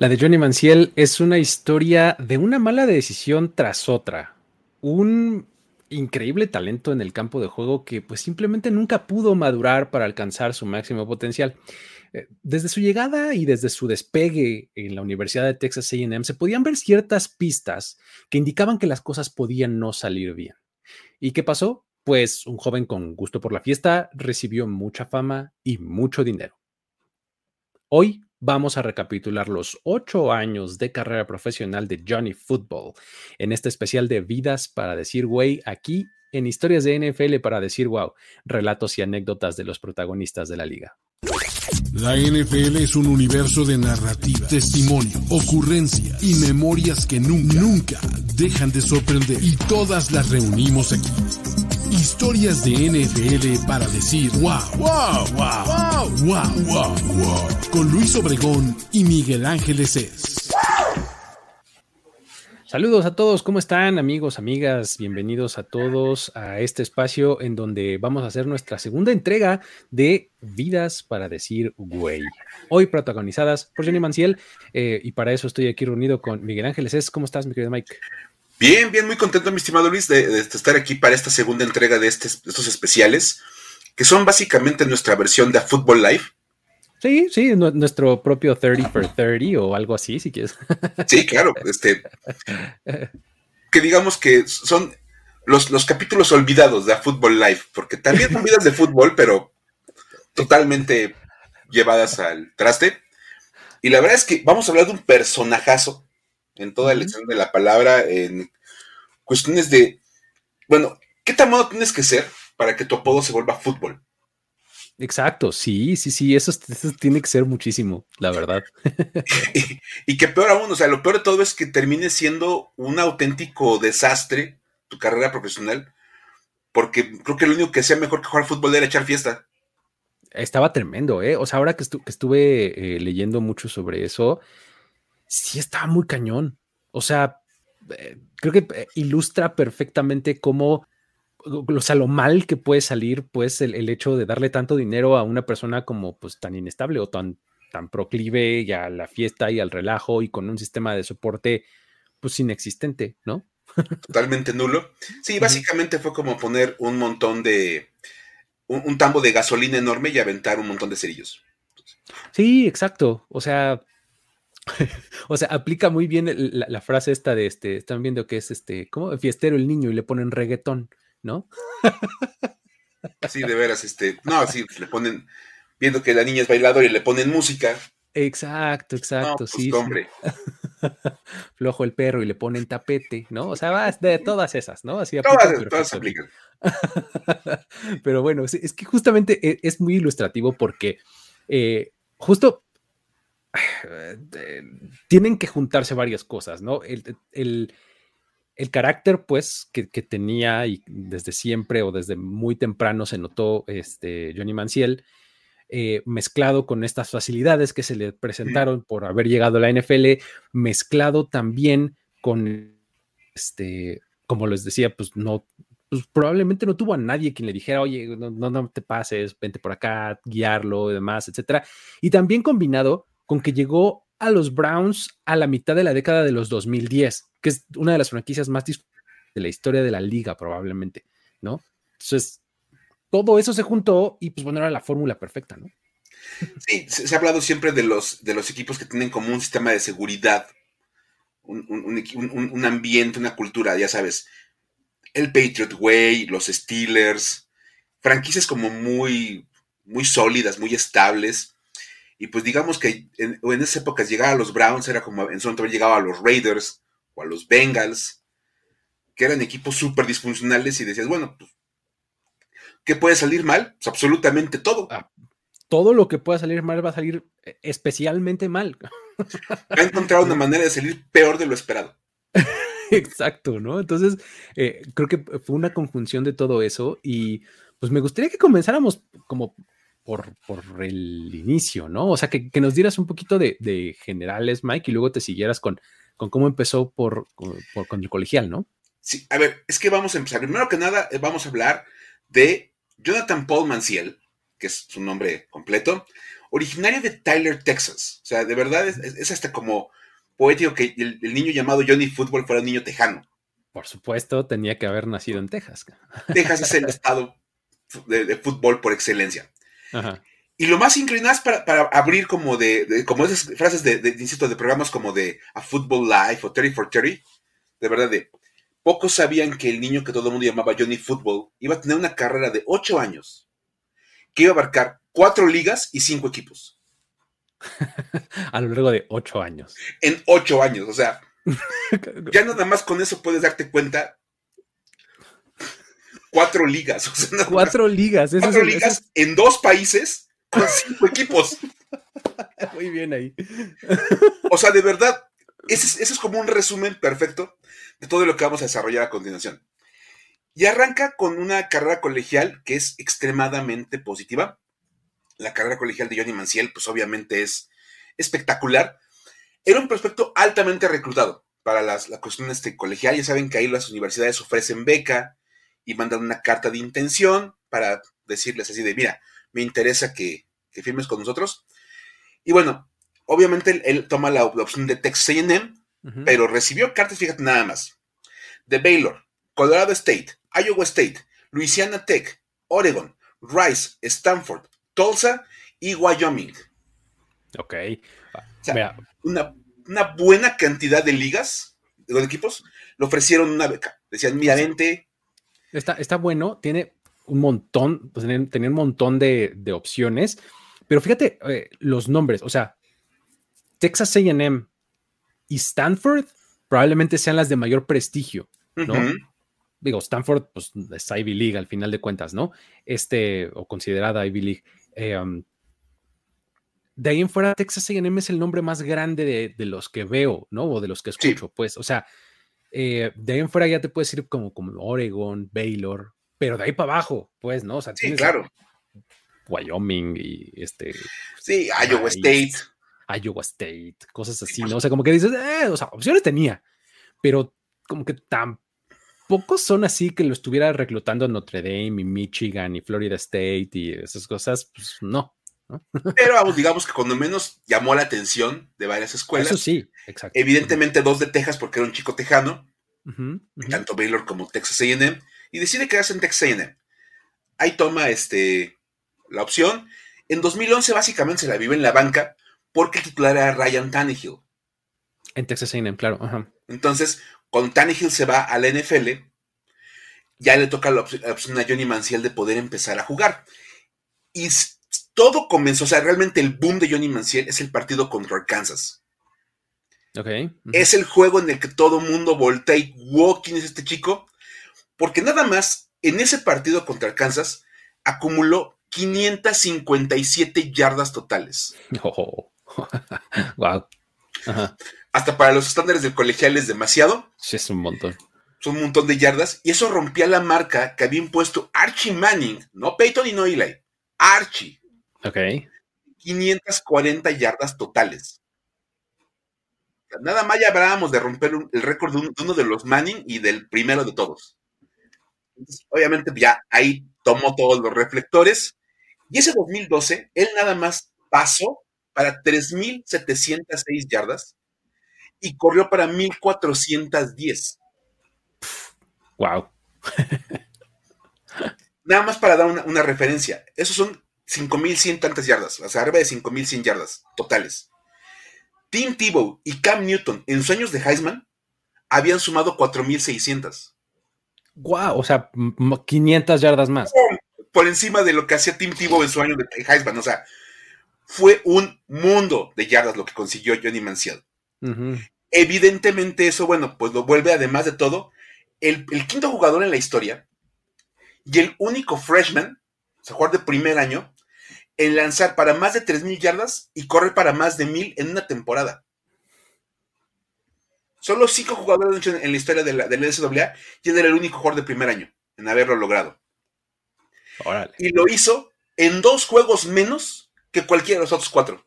La de Johnny Manciel es una historia de una mala decisión tras otra. Un increíble talento en el campo de juego que pues simplemente nunca pudo madurar para alcanzar su máximo potencial. Eh, desde su llegada y desde su despegue en la Universidad de Texas AM se podían ver ciertas pistas que indicaban que las cosas podían no salir bien. ¿Y qué pasó? Pues un joven con gusto por la fiesta recibió mucha fama y mucho dinero. Hoy vamos a recapitular los ocho años de carrera profesional de Johnny Football en este especial de vidas para decir güey aquí en historias de NFL para decir wow, relatos y anécdotas de los protagonistas de la liga. La NFL es un universo de narrativa, testimonio, ocurrencia y memorias que nunca, nunca dejan de sorprender y todas las reunimos aquí Historias de NFL para decir wow, wow, wow, wow, wow, wow, wow. Con Luis Obregón y Miguel Ángeles es. Saludos a todos, ¿cómo están amigos, amigas? Bienvenidos a todos a este espacio en donde vamos a hacer nuestra segunda entrega de Vidas para decir güey. Hoy protagonizadas por Jenny Manciel eh, y para eso estoy aquí reunido con Miguel Ángeles. Es, ¿Cómo estás, mi querido Mike? Bien, bien, muy contento, mi estimado Luis, de, estar aquí para esta segunda entrega de, este, estos especiales, que son básicamente nuestra versión de Football Live. Sí, sí, nuestro propio 30 for 30 o algo así, si quieres. Sí, claro, este. Que digamos que son los, los capítulos olvidados de Football Live, porque también son vidas de fútbol, pero totalmente llevadas al traste. Y la verdad es que vamos a hablar de un personajazo en toda la lección de la palabra, en cuestiones de, bueno, ¿qué tan modo tienes que ser para que tu apodo se vuelva fútbol? Exacto, sí, sí, sí, eso, tiene que ser muchísimo, la verdad. y, que peor aún, o sea, lo peor de todo es que termine siendo un auténtico desastre tu carrera profesional, porque creo que lo único que sea mejor que jugar fútbol era echar fiesta. Estaba tremendo, ¿eh? O sea, ahora que, estuve eh, leyendo mucho sobre eso, sí estaba muy cañón. O sea, eh, creo que eh, ilustra perfectamente cómo, o sea, lo mal que puede salir, pues, el, hecho de darle tanto dinero a una persona como, pues, tan inestable o tan, tan proclive y a la fiesta y al relajo y con un sistema de soporte, pues, inexistente, ¿no? Totalmente nulo. Sí, básicamente fue como poner un montón de, un tambo de gasolina enorme y aventar un montón de cerillos. Sí, exacto. O sea, o sea, aplica muy bien la, frase esta de este, están viendo que es este, ¿cómo? Fiestero el niño y le ponen reggaetón, ¿no? Sí, de veras, este, no, sí, le ponen, viendo que la niña es bailadora y le ponen música. Exacto, exacto, pues, sí. Hombre. Flojo el perro y le ponen tapete, ¿no? O sea, va de todas esas, ¿no? Así todas, todas aplican. Pero bueno, es que justamente e, es muy ilustrativo porque eh, justo tienen que juntarse varias cosas, ¿no? El, carácter, pues, que, tenía y desde siempre o desde muy temprano se notó este Johnny Manciel, eh, mezclado con estas facilidades que se le presentaron por haber llegado a la NFL, mezclado también con, este, como les decía, pues no, pues probablemente no tuvo a nadie quien le dijera, oye, no, no, no te pases, vente por acá, guiarlo y demás, etcétera. Y también combinado con que llegó a los Browns a la mitad de la década de los 2010, que es una de las franquicias más de la historia de la liga probablemente, ¿no? Entonces, todo eso se juntó y pues bueno, era la fórmula perfecta, ¿no? Sí, se, ha hablado siempre de los, de los equipos que tienen como un sistema de seguridad, un, ambiente, una cultura, ya sabes, el Patriot Way, los Steelers, franquicias como muy, muy sólidas, muy estables, y pues digamos que en, en esas épocas llegar a los Browns era como en su momento llegaba a los Raiders o a los Bengals, que eran equipos súper disfuncionales y decías, bueno, pues, ¿qué puede salir mal? Pues absolutamente todo. Ah, todo lo que pueda salir mal va a salir eh, especialmente mal. Ha encontrado una manera de salir peor de lo esperado. Exacto, ¿no? Entonces, eh, creo que fue una conjunción de todo eso y pues me gustaría que comenzáramos como por, el inicio, ¿no? O sea, que, nos dieras un poquito de, generales, Mike, y luego te siguieras con, con cómo empezó por, con el colegial, ¿no? Sí, a ver, es que vamos a empezar. Primero que nada, eh, vamos a hablar de Jonathan Paul Manciel, que es su nombre completo, originario de Tyler, Texas. O sea, de verdad es, hasta como poético que el, niño llamado Johnny Football fuera un niño tejano. Por supuesto, tenía que haber nacido en Texas. Texas es el estado de, fútbol por excelencia. Y lo más inclinado para, para abrir como de, como esas frases de, insisto, de programas como de A Football Life o 30 for 30, de verdad, de pocos sabían que el niño que todo el mundo llamaba Johnny Football iba a tener una carrera de ocho años, que iba a abarcar cuatro ligas y cinco equipos. a lo largo de ocho años. En ocho años, o sea, ya nada más con eso puedes darte cuenta. Cuatro ligas. cuatro ligas. cuatro ligas en dos países con cinco equipos. Muy bien ahí. O sea, de verdad, ese es, como un resumen perfecto de todo lo que vamos a desarrollar a continuación. Y arranca con una carrera colegial que es extremadamente positiva. La carrera colegial de Johnny Manciel, pues obviamente es espectacular. Era un prospecto altamente reclutado para las, la cuestión este colegial. Ya saben que ahí las universidades ofrecen beca y mandan una carta de intención para decirles así de, mira, me interesa que, firmes con nosotros. Y bueno, obviamente él, toma la, opción de Texas AM, pero recibió cartas, fíjate nada más, de Baylor, Colorado State, Iowa State, Louisiana Tech, Oregon, Rice, Stanford, Tulsa y Wyoming. Ok. una, una, buena cantidad de ligas, de los equipos, le ofrecieron una beca. Decían, mira, vente. Está, está bueno, tiene un montón, pues, tenía, un montón de, opciones, pero fíjate eh, los nombres, o sea, Texas AM y Stanford probablemente sean las de mayor prestigio, ¿no? Digo, Stanford, pues es Ivy League al final de cuentas, ¿no? Este, o considerada Ivy League. Eh, um, de ahí en fuera, Texas AM es el nombre más grande de, los que veo, ¿no? O de los que escucho, pues, o sea, eh, de ahí en fuera ya te puedes ir como, como Oregon, Baylor, pero de ahí para abajo, pues, ¿no? O sea, sí, claro. Wyoming y este. Sí, Iowa State. Iowa State, cosas así, ¿no? O sea, como que dices, eh, o sea, opciones tenía, pero como que tampoco son así que lo estuviera reclutando Notre Dame y Michigan y Florida State y esas cosas, pues no. Pero vamos, digamos que cuando menos llamó la atención de varias escuelas. Eso sí, exacto. Evidentemente dos de Texas porque era un chico tejano, tanto Baylor como Texas AM y decide quedarse en Texas A&M. Ahí toma este, la opción. En 2011 básicamente se la vive en la banca porque el titular era Ryan Tannehill. En Texas A&M, claro. Entonces, cuando Tannehill se va a la NFL, ya le toca la, opción a Johnny Manziel de poder empezar a jugar. Y todo comenzó, o sea, realmente el boom de Johnny Manziel es el partido contra Kansas. Ok. Es el juego en el que todo mundo voltea y, wow, ¿quién es este chico? porque nada más en ese partido contra Kansas acumuló 557 yardas totales. wow. Hasta para los estándares del colegial es demasiado. Sí, es un montón. Son un montón de yardas. Y eso rompía la marca que había impuesto Archie Manning, no Peyton y no Eli. Archie. Ok. 540 yardas totales. Nada más ya hablábamos de romper el récord de uno de los Manning y del primero de todos obviamente ya ahí tomó todos los reflectores. Y ese 2012, él nada más pasó para 3.706 yardas y corrió para 1.410. Wow. nada más para dar una, referencia. Esos son 5.100 tantas yardas, o sea, arriba de 5.100 yardas totales. Tim Tebow y Cam Newton en sus años de Heisman habían sumado 4.600. Wow, o sea, 500 yardas más. Por encima de lo que hacía Tim Tebow en su año de Heisman, o sea, fue un mundo de yardas lo que consiguió Johnny Manziel. Evidentemente eso, bueno, pues lo vuelve además de todo el, quinto jugador en la historia y el único freshman, o sea, jugador de primer año, en lanzar para más de 3.000 yardas y correr para más de 1.000 en una temporada. Solo cinco jugadores en la historia de la, del NCAA y él era el único jugador de primer año en haberlo logrado. Y lo hizo en dos juegos menos que cualquiera de los otros cuatro.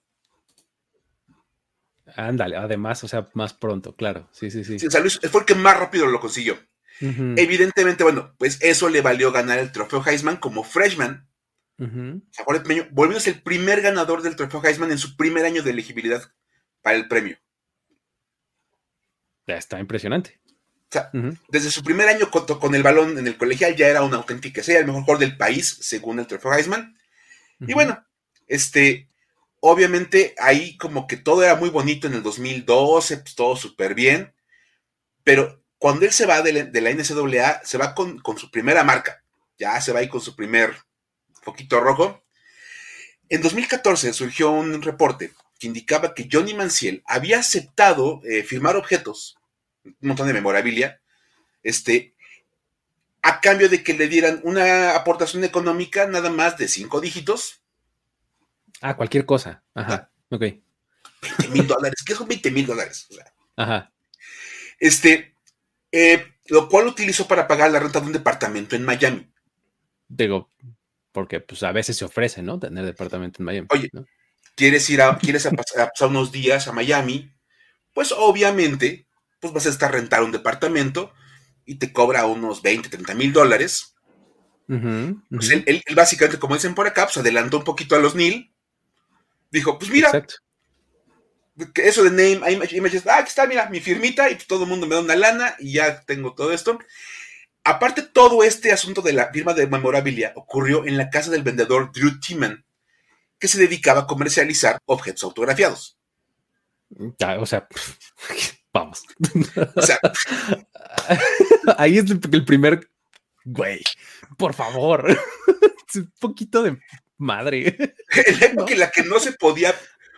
Ándale, además, o sea, más pronto, claro. Sí, sí, sí. sí fue el que más rápido lo consiguió. Evidentemente, bueno, pues eso le valió ganar el trofeo Heisman como freshman El Peño, volviéndose el primer ganador del trofeo Heisman en su primer año de elegibilidad para el premio. Ya está impresionante. O sea, desde su primer año con, el balón en el colegial ya era una auténtica sea el mejor jugador del país, según el trofeo Heisman. Y bueno, este, obviamente ahí como que todo era muy bonito en el 2012, pues todo súper bien, pero cuando él se va de la, NCAA, se va con, con, su primera marca, ya se va ahí con su primer foquito rojo. En 2014 surgió un reporte que indicaba que Johnny Manciel había aceptado eh, firmar objetos, un montón de memorabilia, este, a cambio de que le dieran una aportación económica nada más de cinco dígitos. Ah, cualquier cosa. Ajá. Ok. 20 mil dólares. ¿Qué son 20 mil dólares? Ajá. Este, eh, lo cual utilizó para pagar la renta de un departamento en Miami. Digo, porque pues a veces se ofrece, ¿no? Tener departamento en Miami. Oye, ¿quieres ir a, quieres pasar unos días a Miami? Pues obviamente, pues vas a estar a rentar un departamento y te cobra unos 20, 30 mil dólares. Pues él, básicamente, como dicen por acá, pues adelantó un poquito a los NIL. Dijo, pues mira, eso de name, images, ah, aquí está, mira, mi firmita y todo el mundo me da una lana y ya tengo todo esto. Aparte, todo este asunto de la firma de memorabilia ocurrió en la casa del vendedor Drew Timan, que se dedicaba a comercializar objetos autografiados. o sea, vamos. O sea, ahí es el primer, güey, por favor, un poquito de madre. En la época en la que no se podía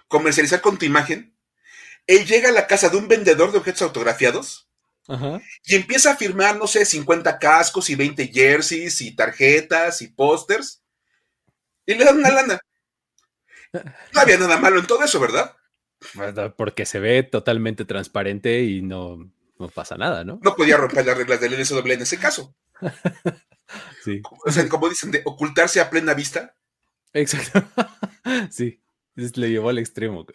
comercializar con tu imagen, él llega a la casa de un vendedor de objetos autografiados y empieza a firmar, no sé, 50 cascos y 20 jerseys y tarjetas y pósters. Y le dan una lana. No había nada malo en todo eso, ¿verdad? Porque se ve totalmente transparente y no, pasa nada, ¿no? No podía romper las reglas del NSW en ese caso. sí. O sea, como dicen, de ocultarse a plena vista. Exacto. sí. Le llevó al extremo.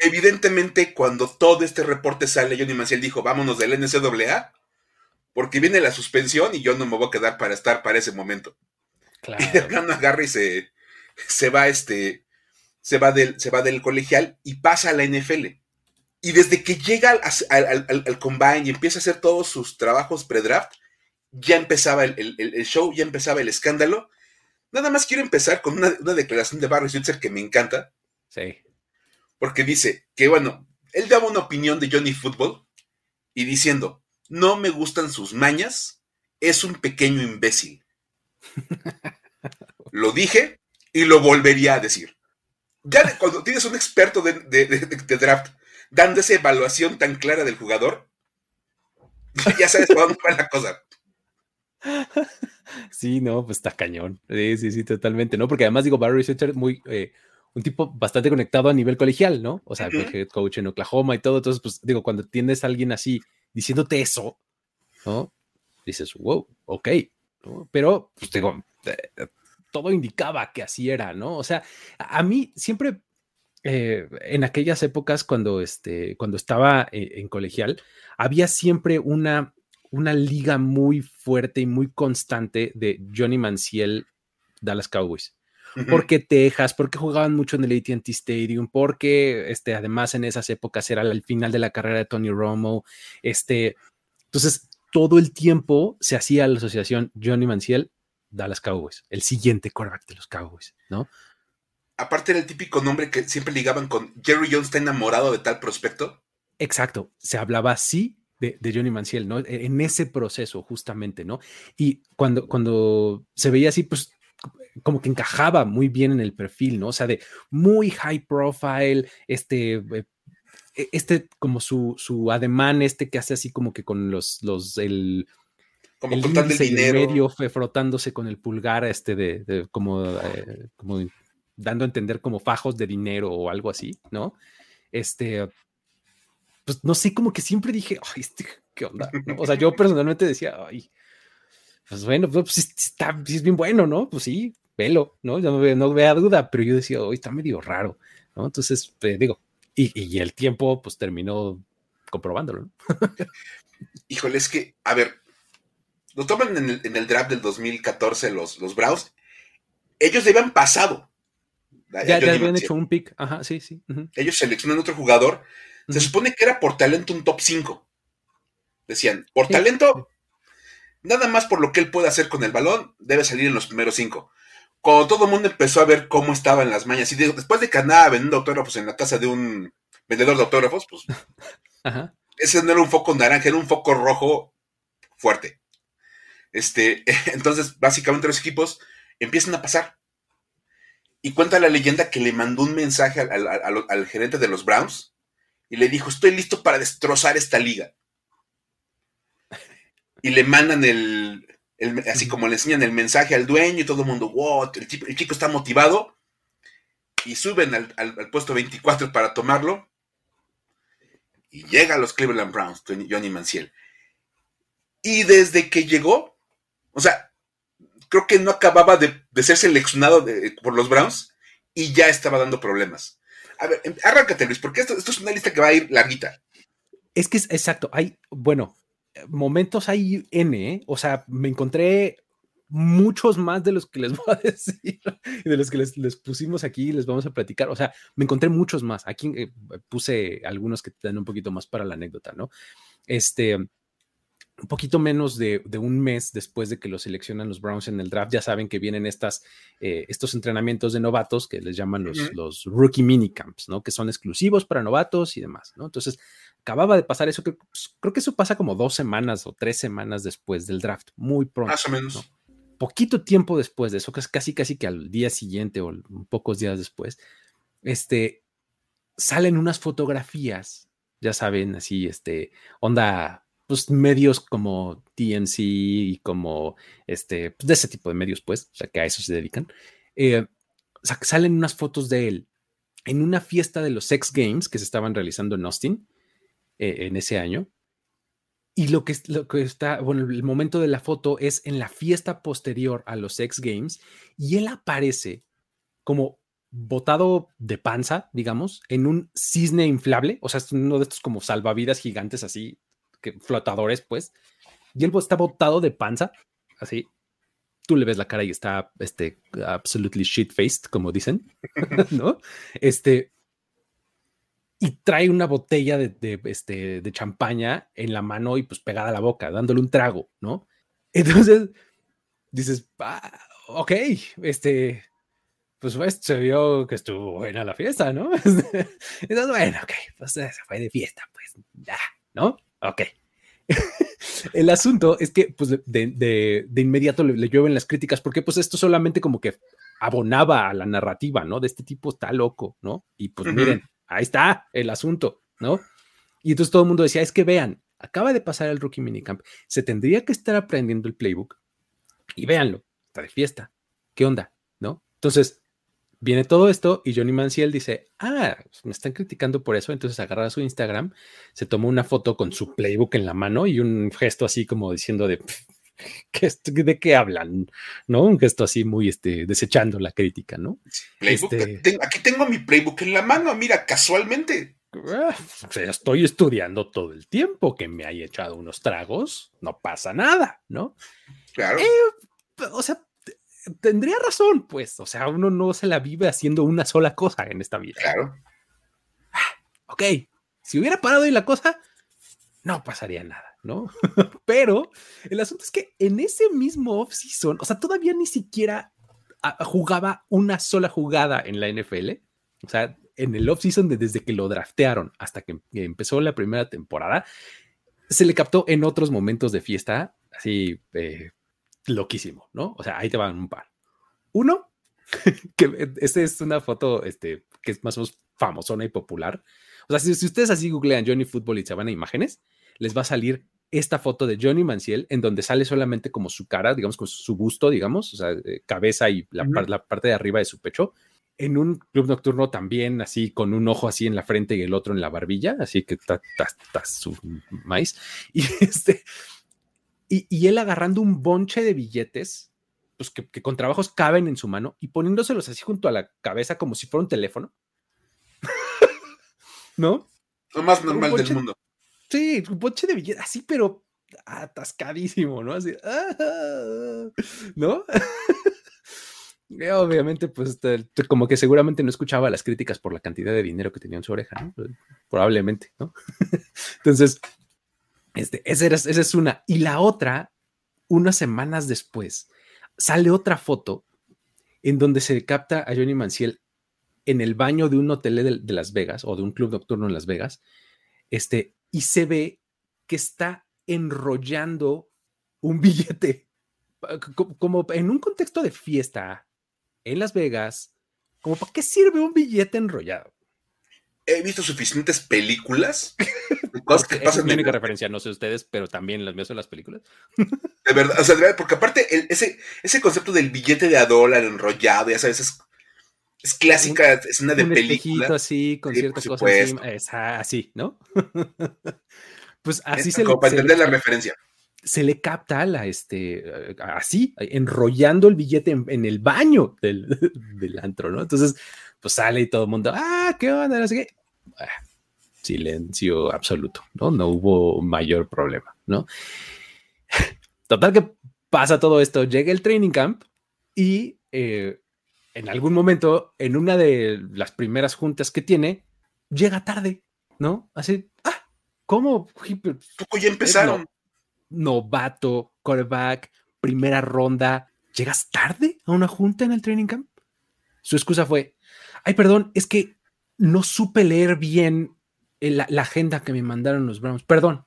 Evidentemente, cuando todo este reporte sale, Johnny Manciel dijo, vámonos del NCAA, porque viene la suspensión y yo no me voy a quedar para estar para ese momento. Claro. Y de plano agarra y se, se va este, se va, del, se va del colegial y pasa a la NFL. Y desde que llega al, combine y empieza a hacer todos sus trabajos pre-draft, ya empezaba el, show, ya empezaba el escándalo. Nada más quiero empezar con una, declaración de Barry Switzer que me encanta. Sí. Porque dice que, bueno, él daba una opinión de Johnny Football y diciendo, no me gustan sus mañas, es un pequeño imbécil. lo dije y lo volvería a decir. Ya cuando tienes un experto de, draft dando esa evaluación tan clara del jugador, ya sabes para dónde va la cosa. Sí, no, pues está cañón. Sí, sí, sí, totalmente, ¿no? Porque además digo, Barry Switzer muy, eh, un tipo bastante conectado a nivel colegial, ¿no? O sea, head coach en Oklahoma y todo. Entonces, pues digo, cuando tienes a alguien así diciéndote eso, ¿no? Dices, wow, ok. Pero, pues digo, eh, todo indicaba que así era, ¿no? O sea, a mí siempre, eh, en aquellas épocas cuando, este, cuando estaba en, en colegial, había siempre una, una liga muy fuerte y muy constante de Johnny Manciel, Dallas Cowboys porque Texas, porque jugaban mucho en el ATT Stadium, porque este, además en esas épocas era el final de la carrera de Tony Romo. Este, entonces, todo el tiempo se hacía la asociación Johnny Manciel, Dallas Cowboys, el siguiente quarterback de los Cowboys, ¿no? Aparte era el típico nombre que siempre ligaban con Jerry Jones está enamorado de tal prospecto. Exacto, se hablaba así de, de, Johnny Manciel, ¿no? E, en ese proceso, justamente, ¿no? Y cuando, cuando se veía así, pues como que encajaba muy bien en el perfil, ¿no? O sea, de muy high profile, este, eh, e, este como su, su ademán, este que hace así como que con los, los, el, como el dinero. medio frotándose con el pulgar, este de, como, eh, como dando a entender como fajos de dinero o algo así, ¿no? Este, pues no sé, como que siempre dije, ay, este, ¿qué onda? O sea, yo personalmente decía, ay, pues bueno, pues está, es bien bueno, ¿no? Pues sí, velo, ¿no? Ya no, vea duda, pero yo decía, hoy está medio raro, ¿no? Entonces, pues, digo, y, el tiempo, pues terminó comprobándolo, ¿no? Híjole, es que, a ver, lo toman en el, draft del 2014 los, los Browns. ellos le habían pasado. Ya, ya habían hecho un pick. Ajá, sí, sí. Ellos seleccionan otro jugador. Se supone que era por talento un top 5. Decían, por talento, nada más por lo que él puede hacer con el balón, debe salir en los primeros 5. Cuando todo el mundo empezó a ver cómo estaban las mañas, y después de que andaba vendiendo autógrafos en la casa de un vendedor de autógrafos, pues ese no era un foco naranja, era un foco rojo fuerte. Este, entonces, básicamente los equipos empiezan a pasar. Y cuenta la leyenda que le mandó un mensaje al, gerente de los Browns y le dijo, estoy listo para destrozar esta liga. Y le mandan el, así como le enseñan el mensaje al dueño y todo el mundo, wow, el, chico está motivado. Y suben al, al, puesto 24 para tomarlo. Y llega a los Cleveland Browns, Johnny Manciel. Y desde que llegó, o sea, creo que no acababa de, ser seleccionado por los Browns y ya estaba dando problemas. A ver, em, arráncate, Luis, porque esto, es una lista que va a ir larguita. Es que es exacto. Hay, bueno, momentos hay N, ¿eh? o sea, me encontré muchos más de los que les voy a decir y de los que les, pusimos aquí les vamos a platicar. O sea, me encontré muchos más. Aquí eh, puse algunos que te dan un poquito más para la anécdota, ¿no? Este, un poquito menos de, un mes después de que lo seleccionan los Browns en el draft, ya saben que vienen estas, eh, estos entrenamientos de novatos que les llaman los, los rookie minicamps, ¿no? Que son exclusivos para novatos y demás, ¿no? Entonces, acababa de pasar eso, que, pues, creo que eso pasa como dos semanas o tres semanas después del draft, muy pronto. Más o menos. Poquito tiempo después de eso, casi casi que al día siguiente o pocos días después, este, salen unas fotografías, ya saben, así, este, onda pues, medios como TNC y como este, pues, de ese tipo de medios, pues, o sea, que a eso se dedican, eh, salen unas fotos de él en una fiesta de los Sex Games que se estaban realizando en Austin eh, en ese año. Y lo que, lo que está, bueno, el momento de la foto es en la fiesta posterior a los Sex Games y él aparece como botado de panza, digamos, en un cisne inflable, o sea, es uno de estos como salvavidas gigantes así flotadores, pues. Y él está botado de panza, así. Tú le ves la cara y está, este, absolutely shit-faced, como dicen, ¿no? Este, y trae una botella de, este, de champaña en la mano y pues pegada a la boca, dándole un trago, ¿no? Entonces, dices, ah, ok, este, pues, pues, se vio que estuvo buena la fiesta, ¿no? Entonces, bueno, ok, pues se fue de fiesta, pues ya, ¿no? Ok. el asunto es que, pues, de, inmediato le, llueven las críticas, porque, pues, esto solamente como que abonaba a la narrativa, ¿no? De este tipo está loco, ¿no? Y pues, miren, ahí está el asunto, ¿no? Y entonces todo el mundo decía, es que vean, acaba de pasar el rookie minicamp, se tendría que estar aprendiendo el playbook y véanlo, está de fiesta, ¿qué onda? ¿No? Entonces, Viene todo esto y Johnny Manciel dice, ah, me están criticando por eso, entonces agarra su Instagram, se tomó una foto con su playbook en la mano y un gesto así como diciendo de, ¿de qué hablan? ¿No? Un gesto así muy este, desechando la crítica, ¿no? Este aquí tengo mi playbook en la mano, mira, casualmente. Ah, o sea, estoy estudiando todo el tiempo, que me haya echado unos tragos, no pasa nada, ¿no? Claro. Eh, o sea, tendría razón, pues, o sea, uno no se la vive haciendo una sola cosa en esta vida. Claro. Ah, ok, si hubiera parado ahí la cosa, no pasaría nada, ¿no? Pero el asunto es que en ese mismo off-season, o sea, todavía ni siquiera ah, jugaba una sola jugada en la NFL. O sea, en el off-season, desde que lo draftearon hasta que empezó la primera temporada, se le captó en otros momentos de fiesta, así, eh, loquísimo, ¿no? O sea, ahí te van un par. Uno, que esta es una foto este, que es más o menos famosona y popular. O sea, si, ustedes así googlean Johnny Football y se van a imágenes, les va a salir esta foto de Johnny Manciel en donde sale solamente como su cara, digamos, con su busto, digamos, o sea, eh, cabeza y la, la, parte de arriba de su pecho, en un club nocturno también, así con un ojo así en la frente y el otro en la barbilla, así que está su maíz. Y este, y, él agarrando un bonche de billetes, pues que, con trabajos caben en su mano y poniéndoselos así junto a la cabeza como si fuera un teléfono. ¿No? Lo más normal del mundo. Sí, un bonche de billetes, así, pero atascadísimo, ¿no? Así, ¿no? Eh, obviamente, pues como que seguramente no escuchaba las críticas por la cantidad de dinero que tenía en su oreja, ¿no? Pues, probablemente, ¿no? Entonces, este, esa, esa es una. Y la otra, unas semanas después, sale otra foto en donde se capta a Johnny Manciel en el baño de un hotel de, Las Vegas o de un club nocturno en Las Vegas, este, y se ve que está enrollando un billete, como en un contexto de fiesta en Las Vegas, como para qué sirve un billete enrollado. He visto suficientes películas. cosas que pasan es mi única referencia, no sé ustedes, pero también las mías son las películas. De verdad, o sea, de verdad, porque aparte ese, ese concepto del billete de a dólar enrollado, ya sabes, es es clásica es una de un película. así, con ciertas cosas encima. así, ¿no? pues así se Como para entender la referencia. Se le capta la, este, así, enrollando el billete en, el baño del, del, antro, ¿no? Entonces, pues sale y todo el mundo, ah, ¿qué onda? No sé qué. Ah, silencio absoluto, ¿no? No hubo mayor problema, ¿no? Total que pasa todo esto, llega el training camp y eh, en algún momento, en una de las primeras juntas que tiene, llega tarde, ¿no? Así, ah, ¿cómo? Poco ya empezaron. novato, quarterback, primera ronda. ¿Llegas tarde a una junta en el training camp? Su excusa fue, ay, perdón, es que no supe leer bien la, la agenda que me mandaron los Browns. Perdón.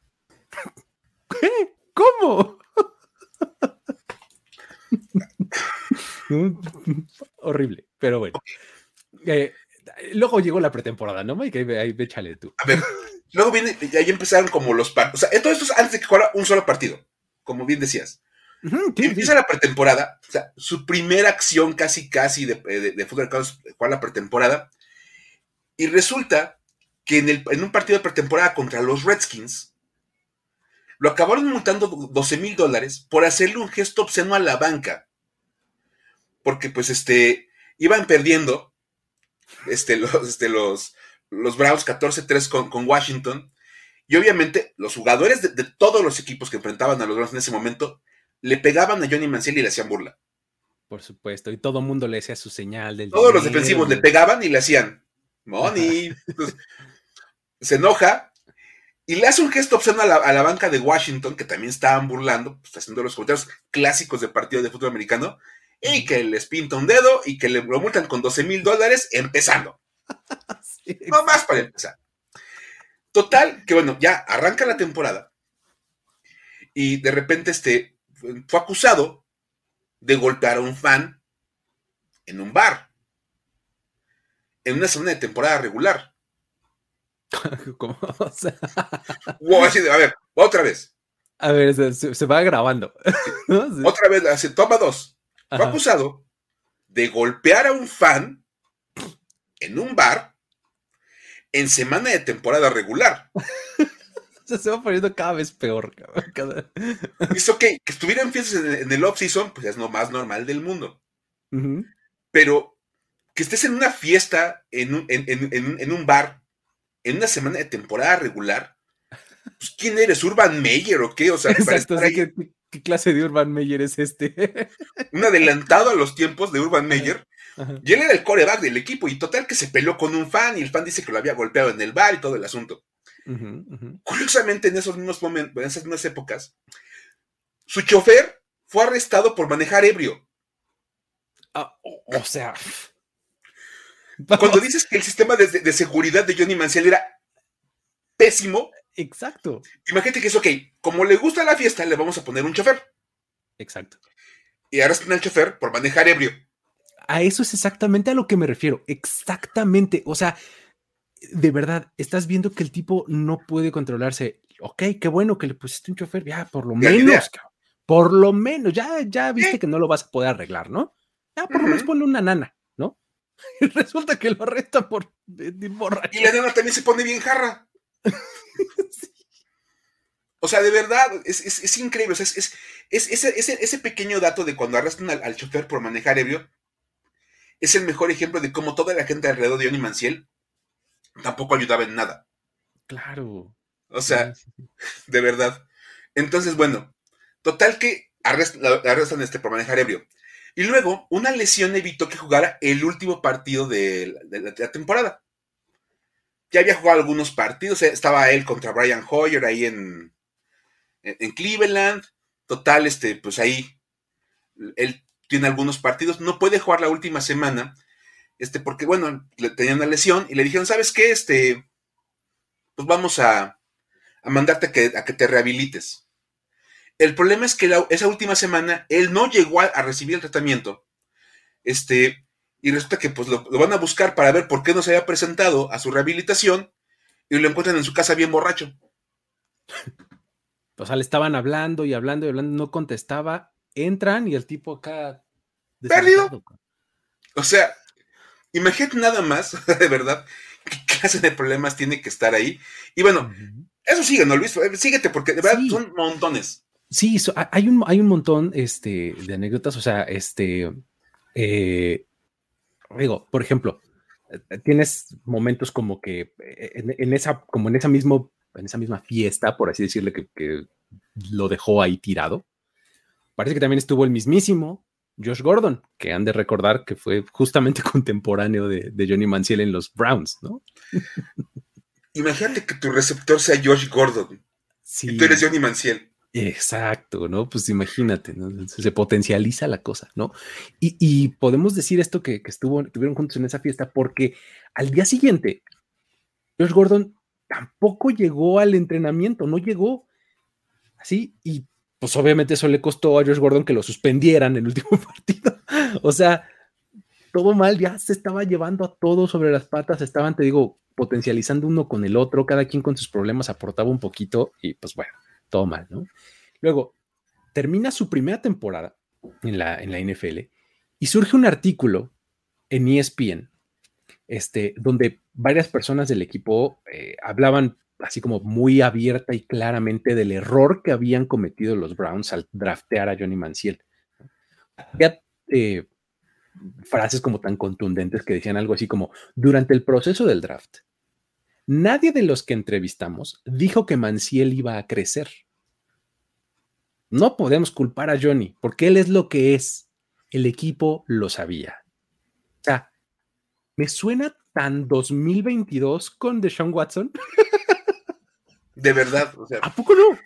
¿Qué? ¿Cómo? Horrible, pero bueno. Eh, luego llegó la pretemporada, ¿no, Mike? Ahí, échale tú. A ver, luego viene, ahí empezaron como los partidos. O sea, todo esto es antes de que jugara un solo partido, como bien decías. Empieza la pretemporada, o sea, su primera acción casi, casi de, de, fútbol fue la pretemporada. Y resulta que en, el, en un partido de pretemporada contra los Redskins, lo acabaron multando 12 mil dólares por hacerle un gesto obsceno a la banca porque pues este, iban perdiendo este, los, este, los, los Browns 14-3 con, con, Washington. Y obviamente los jugadores de, todos los equipos que enfrentaban a los Browns en ese momento le pegaban a Johnny Manziel y le hacían burla. Por supuesto, y todo el mundo le hacía su señal del. Todos los defensivos le pegaban y le hacían money. se enoja y le hace un gesto obsceno a la, a la, banca de Washington, que también estaban burlando, pues, haciendo los comentarios clásicos de partido de fútbol americano y que les pinta un dedo y que le lo multan con 12 mil dólares empezando. no más para empezar. Total, que bueno, ya arranca la temporada y de repente este, fue acusado de golpear a un fan en un bar en una semana de temporada regular. ¿Cómo? a ver, otra vez. A ver, se, va grabando. Otra vez, así, toma dos. Fue acusado de golpear a un fan en un bar en semana de temporada regular. se va poniendo cada vez peor. Cada... Hizo que, que estuvieran fiestas en, el off-season, pues es lo más normal del mundo. Pero que estés en una fiesta, en un, en, un, bar, en una semana de temporada regular, pues ¿quién eres? ¿Urban Meyer o qué? O sea, Exacto, que, ¿Qué clase de Urban Meyer es este? Un adelantado a los tiempos de Urban Meyer. Y él era el coreback del equipo y total que se peleó con un fan y el fan dice que lo había golpeado en el bar y todo el asunto. Curiosamente, en esos mismos momentos, en esas mismas épocas, su chofer fue arrestado por manejar ebrio. Ah, o, sea. Cuando dices que el sistema de, de seguridad de Johnny Manciel era pésimo, Exacto. Imagínate que es ok, como le gusta la fiesta, le vamos a poner un chofer. Exacto. Y ahora está el chofer por manejar ebrio. A eso es exactamente a lo que me refiero. Exactamente. O sea, de verdad, estás viendo que el tipo no puede controlarse. Ok, qué bueno que le pusiste un chofer. Ya, por lo menos. Por lo menos. Ya, ya viste que no lo vas a poder arreglar, ¿no? Ya, por lo menos ponle una nana, ¿no? Y resulta que lo arresta por borracho. Y la nana también se pone bien jarra. O sea, de verdad, es, increíble. O sea, es, ese, pequeño dato de cuando arrestan al, chofer por manejar ebrio es el mejor ejemplo de cómo toda la gente alrededor de Johnny Manciel tampoco ayudaba en nada. Claro. O sea, de verdad. Entonces, bueno, total que arrestan, arrestan este por manejar ebrio. Y luego, una lesión evitó que jugara el último partido de la, temporada. Ya había jugado algunos partidos, eh, estaba él contra Brian Hoyer ahí en, en, Cleveland. Total, este, pues ahí él tiene algunos partidos. No puede jugar la última semana, este, porque bueno, le tenía una lesión y le dijeron, ¿sabes qué? Este, pues vamos a, a mandarte a que, a que te rehabilites. El problema es que esa última semana él no llegó a, recibir el tratamiento. Este, y resulta que pues lo, van a buscar para ver por qué no se había presentado a su rehabilitación y lo encuentran en su casa bien borracho. O sea, le estaban hablando y hablando y hablando, no contestaba. Entran y el tipo acá. Perdido. O sea, imagínate nada más, de verdad, qué clase de problemas tiene que estar ahí. Y bueno, eso sigue, ¿no, Luis? Síguete, porque de verdad son montones. Sí, hay, un, hay un montón este, de anécdotas, o sea, este, eh, digo, por ejemplo, eh, tienes momentos como que eh, en, esa, como en esa mismo, en esa misma fiesta, por así decirle, que, lo dejó ahí tirado. Parece que también estuvo el mismísimo Josh Gordon, que han de recordar que fue justamente contemporáneo de, de Johnny Manziel en los Browns, ¿no? Imagínate que tu receptor sea Josh Gordon. Sí. Y tú eres Johnny Manziel. Exacto, ¿no? Pues imagínate. Se potencializa la cosa, ¿no? Y, podemos decir esto que, estuvo, estuvieron juntos en esa fiesta porque al día siguiente, Josh Gordon tampoco llegó al entrenamiento, no llegó así, y pues obviamente eso le costó a Josh Gordon que lo suspendieran en el último partido. o sea, todo mal, ya se estaba llevando a todos sobre las patas, estaban, te digo, potencializando uno con el otro, cada quien con sus problemas aportaba un poquito y pues bueno todo mal, ¿no? Luego, termina su primera temporada en la, en la NFL y surge un artículo en ESPN, este, donde varias personas del equipo eh, hablaban así como muy abierta y claramente del error que habían cometido los Browns al draftear a Johnny Manziel. Había eh, frases como tan contundentes que decían algo así como, durante el proceso del draft, Nadie de los que entrevistamos dijo que Manciel iba a crecer. No podemos culpar a Johnny, porque él es lo que es. El equipo lo sabía. O sea, me suena tan 2022 con Deshaun Watson. De verdad, o sea. ¿A poco no?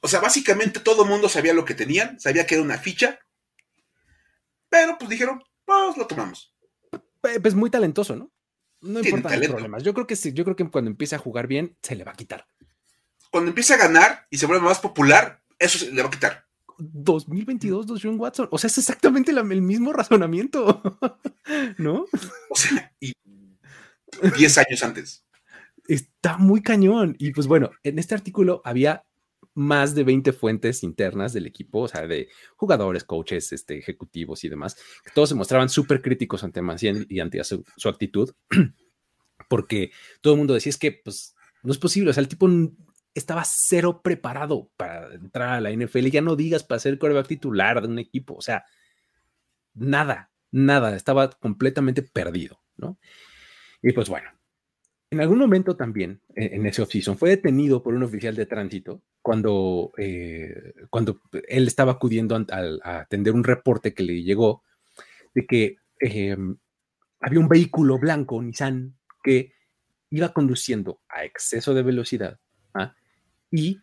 o sea, básicamente todo el mundo sabía lo que tenían, sabía que era una ficha, pero pues dijeron, pues lo tomamos. Pues muy talentoso, ¿no? No importa los problemas. Yo creo que sí, yo creo que cuando empiece a jugar bien, se le va a quitar. Cuando empiece a ganar y se vuelva más popular, eso se le va a quitar. 2022, John Watson. O sea, es exactamente el mismo razonamiento, ¿no? O sea, y 10 años antes. Está muy cañón. Y pues bueno, en este artículo había más de 20 fuentes internas del equipo, o sea, de jugadores, coaches, este, ejecutivos y demás, que todos se mostraban súper críticos ante Mancien y ante su, actitud, porque todo el mundo decía, es que, pues, no es posible, o sea, el tipo estaba cero preparado para entrar a la NFL, ya no digas para ser coreback titular de un equipo, o sea, nada, nada, estaba completamente perdido, ¿no? Y pues bueno, en algún momento también, e, en, ese off-season, fue detenido por un oficial de tránsito cuando, eh, cuando él estaba acudiendo a, atender un reporte que le llegó de que em, había un vehículo blanco, Nissan, que iba conduciendo a exceso de velocidad ¿ah? y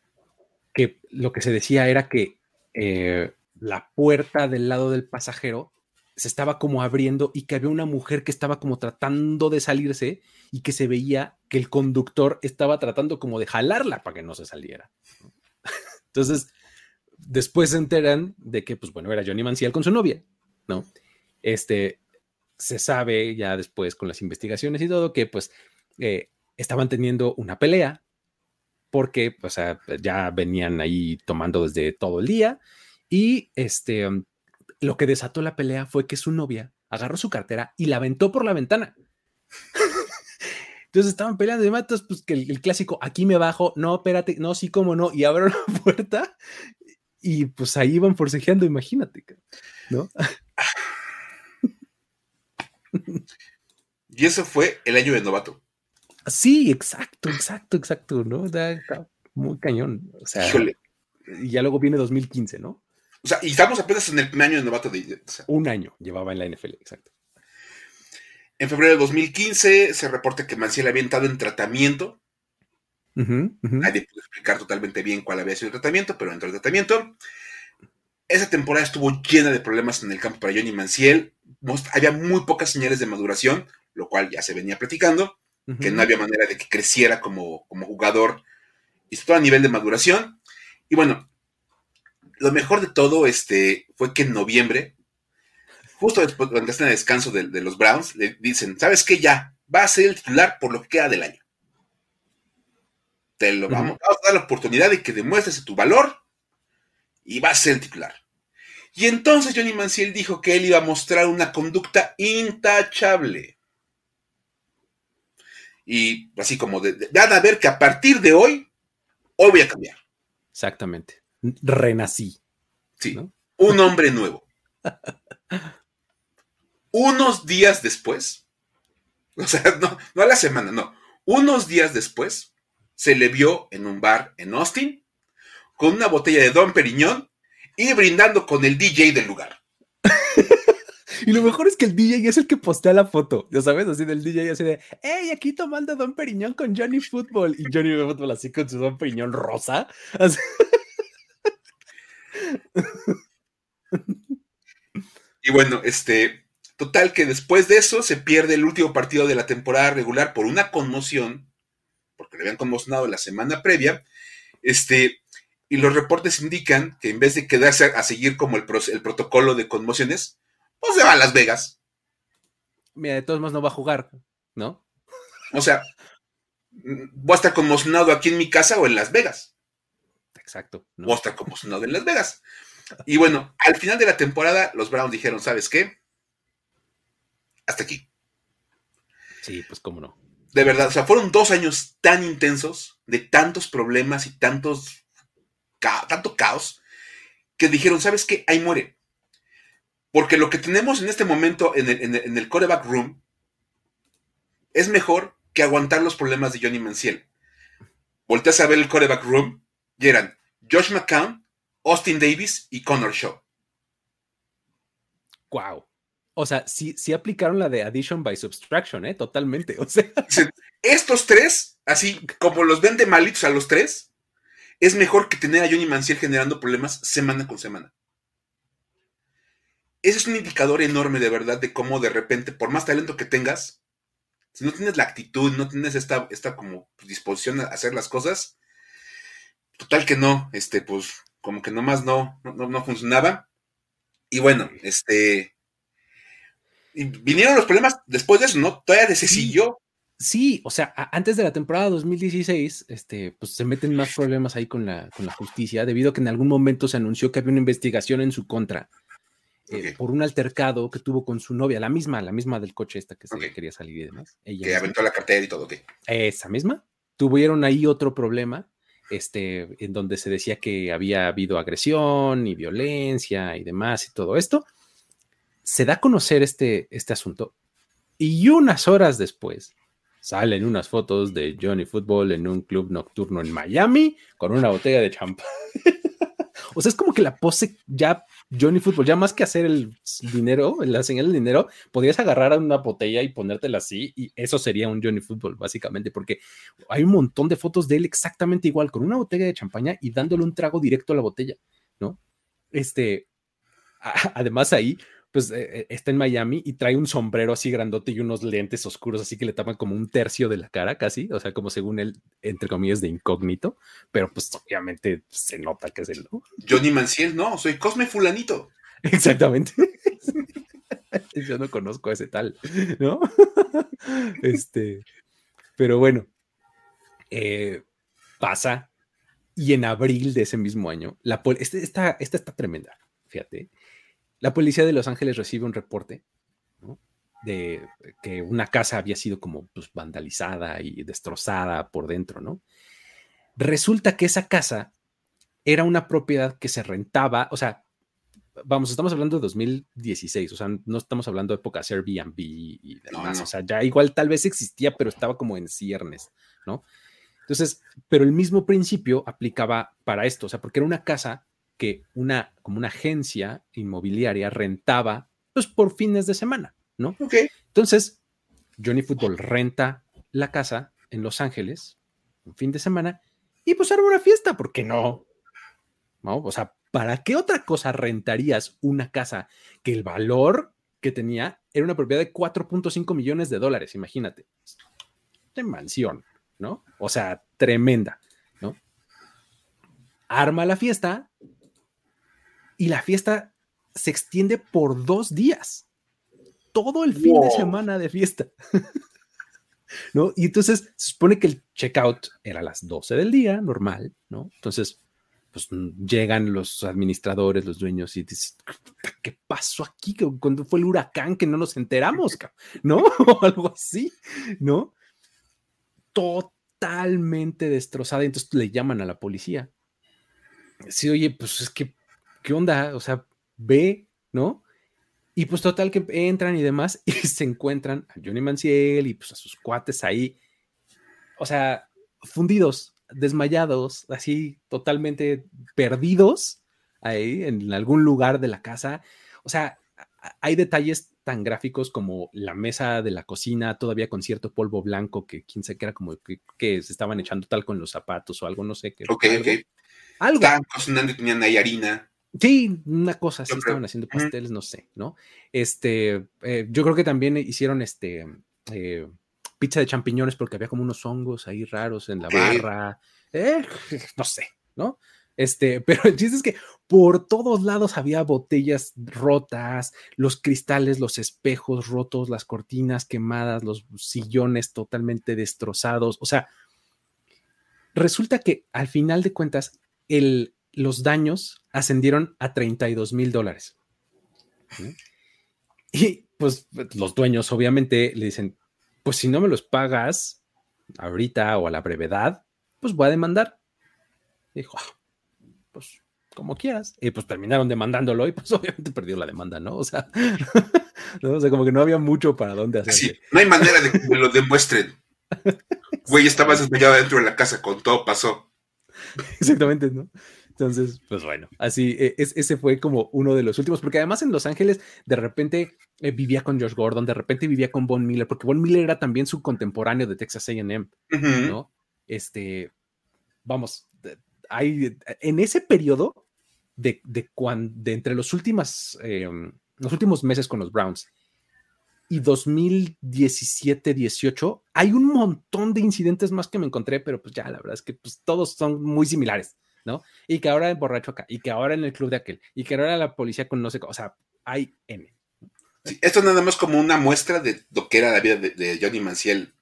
que lo que se decía era que eh, la puerta del lado del pasajero se estaba como abriendo y que había una mujer que estaba como tratando de salirse y que se veía que el conductor estaba tratando como de jalarla para que no se saliera. Entonces, después se enteran de que, pues bueno, era Johnny Manciel con su novia, ¿no? Este, se sabe ya después con las investigaciones y todo que pues eh, estaban teniendo una pelea porque, o sea, ya venían ahí tomando desde todo el día y este lo que desató la pelea fue que su novia agarró su cartera y la aventó por la ventana. Entonces estaban peleando de matos, pues que el, clásico, aquí me bajo, no, espérate, no, sí, cómo no, y abro la puerta y pues ahí iban forcejeando, imagínate, ¿no? y eso fue el año de novato. Sí, exacto, exacto, exacto, ¿no? Está, muy cañón. O sea, y ya luego viene 2015, ¿no? O sea, y estamos apenas en el primer año de novato de. un año llevaba en la NFL, exacto. En febrero de 2015 se reporta que Manciel había entrado en tratamiento. Nadie pudo explicar totalmente bien cuál había sido el tratamiento, pero entró en tratamiento. Esa temporada estuvo llena de problemas en el campo para Johnny Manciel. Había muy pocas señales de maduración, lo cual ya se venía platicando, que no había manera de que creciera como, como jugador y todo a nivel de maduración. Y bueno, lo mejor de todo este, fue que en noviembre, justo después, cuando están en el descanso de, los Browns, le dicen, ¿sabes qué? Ya, va a ser el titular por lo que queda del año. Te lo vamos, vamos, a dar la oportunidad de que demuestres tu valor y va a ser el titular. Y entonces Johnny Manziel dijo que él iba a mostrar una conducta intachable. Y así como de, de, a ver que a partir de hoy, hoy voy a cambiar. Exactamente renací. Sí, un hombre nuevo. Unos días después, o sea, no, no a la semana, no, unos días después, se le vio en un bar en Austin con una botella de Don Periñón y brindando con el DJ del lugar. Y lo mejor es que el DJ es el que postea la foto, ya sabes, así del DJ así de, hey, aquí tomando Don Periñón con Johnny Football. Y Johnny Football así con su Don Periñón rosa. Así. Y bueno, este, total que después de eso se pierde el último partido de la temporada regular por una conmoción, porque le habían conmocionado la semana previa, este, y los reportes indican que en vez de quedarse a, seguir como el, el, protocolo de conmociones, pues se va a Las Vegas. Mira, de todos modos no va a jugar, ¿no? O sea, voy a estar conmocionado aquí en mi casa o en Las Vegas. Exacto. ¿no? O como sonado en Las Vegas. Y bueno, al final de la temporada, los Browns dijeron, ¿sabes qué? Hasta aquí. Sí, pues cómo no. De verdad, o sea, fueron dos años tan intensos, de tantos problemas y tantos, tanto caos, que dijeron, ¿sabes qué? Ahí muere. Porque lo que tenemos en este momento en el, en el, coreback room es mejor que aguantar los problemas de Johnny Manciel. Volteas a ver el coreback room y eran Josh McCown, Austin Davis y Connor Shaw. Wow. O sea, sí, sí aplicaron la de addition by subtraction, ¿eh? Totalmente. O sea. Estos tres, así como los ven de malitos a los tres, es mejor que tener a Johnny Manciel generando problemas semana con semana. Ese es un indicador enorme de verdad de cómo de repente, por más talento que tengas, si no tienes la actitud, no tienes esta, esta como disposición a hacer las cosas, total que no, este, pues como que nomás no, no, no funcionaba. Y bueno, este, vinieron los problemas después de eso, ¿no? Todavía se siguió. Sí, o sea, antes de la temporada 2016, este, pues se meten más problemas ahí con la, con la justicia, debido a que en algún momento se anunció que había una investigación en su contra eh, por un altercado que tuvo con su novia, la misma, la misma del coche esta que se quería salir y demás. que aventó la cartera y todo, ¿qué? Esa misma. Tuvieron ahí otro problema este, en donde se decía que había habido agresión y violencia y demás y todo esto. Se da a conocer este, este asunto y unas horas después salen unas fotos de Johnny Football en un club nocturno en Miami con una botella de champán. o sea, es como que la pose ya Johnny Football, ya más que hacer el dinero, la señal del dinero, podrías agarrar a una botella y ponértela así y eso sería un Johnny Football, básicamente, porque hay un montón de fotos de él exactamente igual, con una botella de champaña y dándole un trago directo a la botella, ¿no? Este, además ahí, pues eh, eh, está en Miami y trae un sombrero así grandote y unos lentes oscuros así que le tapan como un tercio de la cara casi, o sea, como según él, entre comillas, de incógnito, pero pues obviamente se nota que es ¿no? Johnny Manciel, no, soy Cosme Fulanito. Exactamente. Yo no conozco a ese tal, ¿no? Este, pero bueno, eh, pasa y en abril de ese mismo año, la este, esta, esta está tremenda, fíjate la policía de Los Ángeles recibe un reporte de que una casa había sido como pues, vandalizada y destrozada por dentro, ¿no? Resulta que esa casa era una propiedad que se rentaba, o sea, vamos, estamos hablando de 2016, o sea, no estamos hablando de épocas Airbnb y demás, o sea, ya igual tal vez existía, pero estaba como en ciernes, ¿no? Entonces, pero el mismo principio aplicaba para esto, o sea, porque era una casa que una, como una agencia inmobiliaria rentaba, pues por fines de semana, ¿no? Entonces, Johnny Football renta la casa en Los Ángeles un fin de semana y pues arma una fiesta, ¿por qué no? ¿No? O sea, ¿para qué otra cosa rentarías una casa que el valor que tenía era una propiedad de 4.5 millones de dólares? Imagínate. De mansión, ¿no? O sea, tremenda, ¿no? Arma la fiesta y la fiesta se extiende por dos días. Todo el fin de semana de fiesta. ¿No? Y entonces se supone que el checkout era a las 12 del día, normal, ¿no? Entonces, pues mm, llegan los administradores, los dueños y dicen, ¿qué pasó aquí? ¿Cu- ¿Cuándo fue el huracán que no nos enteramos? cabrón?" ¿No? O algo así, ¿no? Totalmente destrozada. y Entonces le llaman a la policía. Sí, oye, pues es que, ¿qué onda? O sea, ve, ¿no? Y pues total que entran y demás y se encuentran a Johnny Manciel y pues a sus cuates ahí, o sea, fundidos, desmayados, así totalmente perdidos ahí en algún lugar de la casa. O sea, hay detalles tan gráficos como la mesa de la cocina todavía con cierto polvo blanco que quién sabe que era como que, que se estaban echando tal con los zapatos o algo, no sé qué. Ok, algo, ok. algo. Estaban cocinando y tenían ahí harina. Sí, una cosa creo. estaban haciendo pasteles, no sé, ¿no? Este, eh, yo creo que también hicieron este eh, pizza de champiñones porque había como unos hongos ahí raros en la barra, eh, no sé, ¿no? Este, pero el chiste es que por todos lados había botellas rotas, los cristales, los espejos rotos, las cortinas quemadas, los sillones totalmente destrozados, o sea, resulta que al final de cuentas el, los daños ascendieron a 32 mil dólares. Y pues los dueños obviamente le dicen, pues si no me los pagas ahorita o a la brevedad, pues voy a demandar. Y dijo, "Ah, pues como quieras. Y pues terminaron demandándolo y pues obviamente perdió la demanda, ¿no? O sea, ¿no? O sea como que no había mucho para dónde hacerse. Sí, no hay manera de que me lo demuestren. Güey, estabas desmayado dentro de la casa con todo pasó. Exactamente, ¿no? Entonces, pues bueno, así, es, ese fue como uno de los últimos, porque además en Los Ángeles de repente eh, vivía con Josh Gordon, de repente vivía con Von Miller, porque Von Miller era también su contemporáneo de Texas AM. ¿no? Este, vamos, hay, en ese periodo de, de, cuan- de entre los, últimas, eh, los últimos meses con los Browns y 2017-18, hay un montón de incidentes más que me encontré, pero pues ya la verdad es que pues, todos son muy similares, ¿no? Y que ahora en borracho acá, y que ahora en el club de aquel, y que ahora la policía con no sé, o sea, hay N. Sí, esto nada más como una muestra de lo que era la vida de, de Johnny Manciel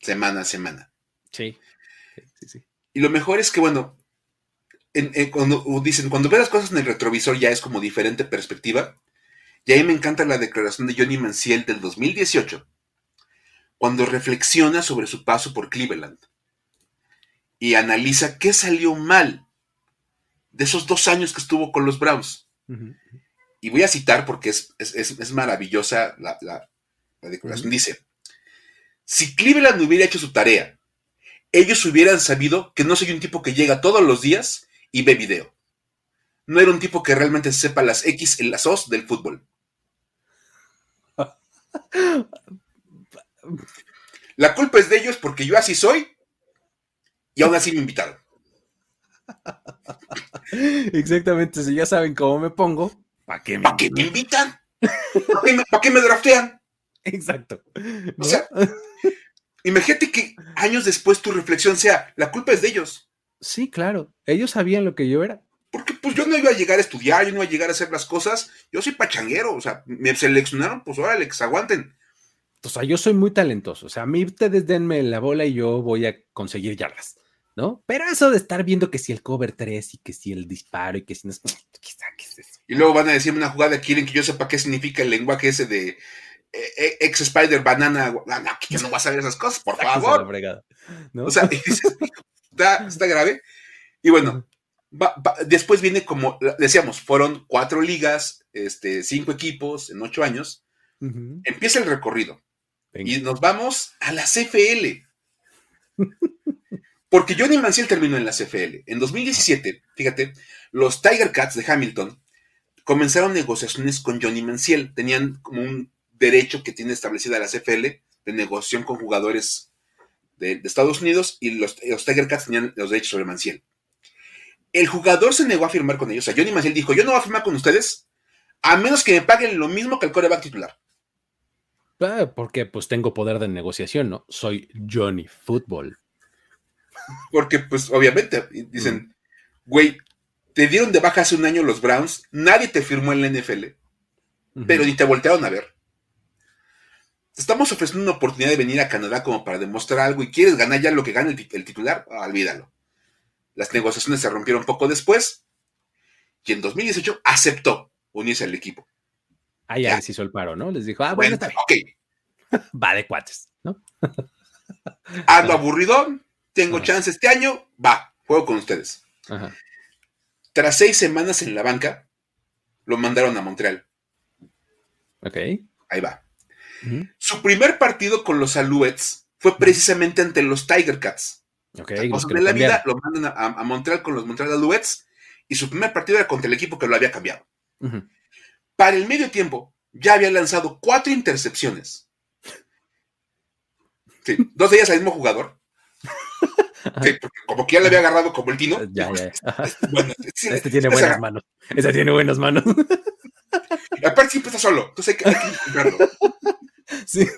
semana a semana. Sí, sí, sí. sí. Y lo mejor es que, bueno, en- en cuando dicen, cuando ves las cosas en el retrovisor ya es como diferente perspectiva. Y ahí me encanta la declaración de Johnny Manciel del 2018, cuando reflexiona sobre su paso por Cleveland y analiza qué salió mal de esos dos años que estuvo con los Browns. Y voy a citar porque es, es- es- es maravillosa la, la- la declaración. Dice, si Cleveland hubiera hecho su tarea, ellos hubieran sabido que no soy un tipo que llega todos los días y ve video. No era un tipo que realmente sepa las X en las O's del fútbol. La culpa es de ellos porque yo así soy y aún así me invitaron. Exactamente, si ya saben cómo me pongo, ¿para qué me ¿Para qué me invitan? ¿Para qué me, para qué me draftean? Exacto. ¿no? O sea, Imagínate que años después tu reflexión sea, la culpa es de ellos. sí, claro, ellos sabían lo que yo era. Porque pues yo no iba a llegar a estudiar, yo no iba a llegar a hacer las cosas. Yo soy pachanguero, o sea, me seleccionaron, pues órale, que se aguanten. O sea, yo soy muy talentoso. O sea, a mí ustedes denme la bola y yo voy a conseguir yardas, ¿no? Pero eso de estar viendo que si el cover 3 y que si el disparo y que si no es. Quizá, ¿qué es eso? Y luego van a decirme una jugada, quieren que yo sepa qué significa el lenguaje ese de eh, eh, ex Spider Banana. Ah, no, que yo no voy a saber esas cosas, por favor. ¿no? O sea, está, está grave. Y bueno, va- va- después viene como, decíamos, fueron cuatro ligas, este, cinco equipos en ocho años. Empieza el recorrido. Venga. Y nos vamos a la CFL. Porque Johnny Manziel terminó en la CFL. En 2017, fíjate, los Tiger Cats de Hamilton comenzaron negociaciones con Johnny Manziel. Tenían como un derecho que tiene establecida la CFL de negociación con jugadores de, Estados Unidos y los, Tiger Cats tenían los derechos sobre Manziel. El jugador se negó a firmar con ellos. O sea, Johnny Manziel dijo, yo no voy a firmar con ustedes a menos que me paguen lo mismo que el coreback titular. Ah, porque pues tengo poder de negociación, ¿no? Soy Johnny Football. Porque pues obviamente dicen, mm. güey, te dieron de baja hace un año los Browns, nadie te firmó en la NFL, pero ni te voltearon a ver. estamos ofreciendo una oportunidad de venir a Canadá como para demostrar algo y quieres ganar ya lo que gana el, titular, ah, olvídalo. Las negociaciones se rompieron poco después y en 2018 aceptó unirse al equipo. Ahí ya les hizo el paro, ¿no? Les dijo, ah, bueno, está bien. Ok. Va de cuates, ¿no? Ando aburridón, tengo chance este año, va, juego con ustedes. Ajá. Tras seis semanas en la banca, lo mandaron a Montreal. Ok. Ahí va. Su primer partido con los Alouettes fue precisamente ante los Tiger Cats. Ok. de la vida lo mandan a, Montreal con los Montreal Alouettes y su primer partido era contra el equipo que lo había cambiado. Para el medio tiempo, ya había lanzado cuatro intercepciones. Sí, dos de ellas al mismo jugador. Sí, como que ya le había agarrado como el tino. Ya, ya. Este, este tiene buenas manos. Este tiene buenas manos. Y aparte siempre está solo. Entonces hay que, hay comprarlo. Sí.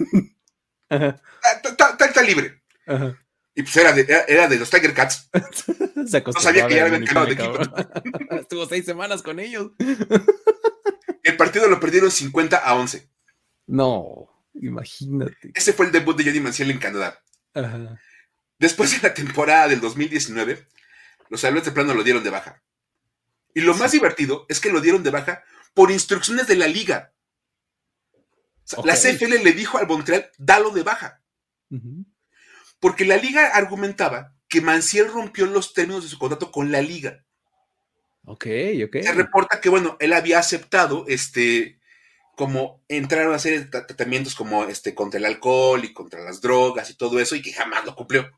Está, está, libre. Ajá. Y pues era de, era de los Tiger Cats. Se no sabía que ya habían cambiado de equipo. Estuvo seis semanas con ellos. El partido lo perdieron 50 a 11. No, imagínate. Ese fue el debut de Johnny Manciel en Canadá. Después de la temporada del 2019, los Alouettes de plano lo dieron de baja. Y lo más divertido es que lo dieron de baja por instrucciones de la liga. La CFL le dijo al Montreal, dalo de baja. Porque la liga argumentaba que Manciel rompió los términos de su contrato con la liga. Ok, ok. Se reporta que, bueno, él había aceptado, este, como entraron a hacer tratamientos como este contra el alcohol y contra las drogas y todo eso, y que jamás lo cumplió.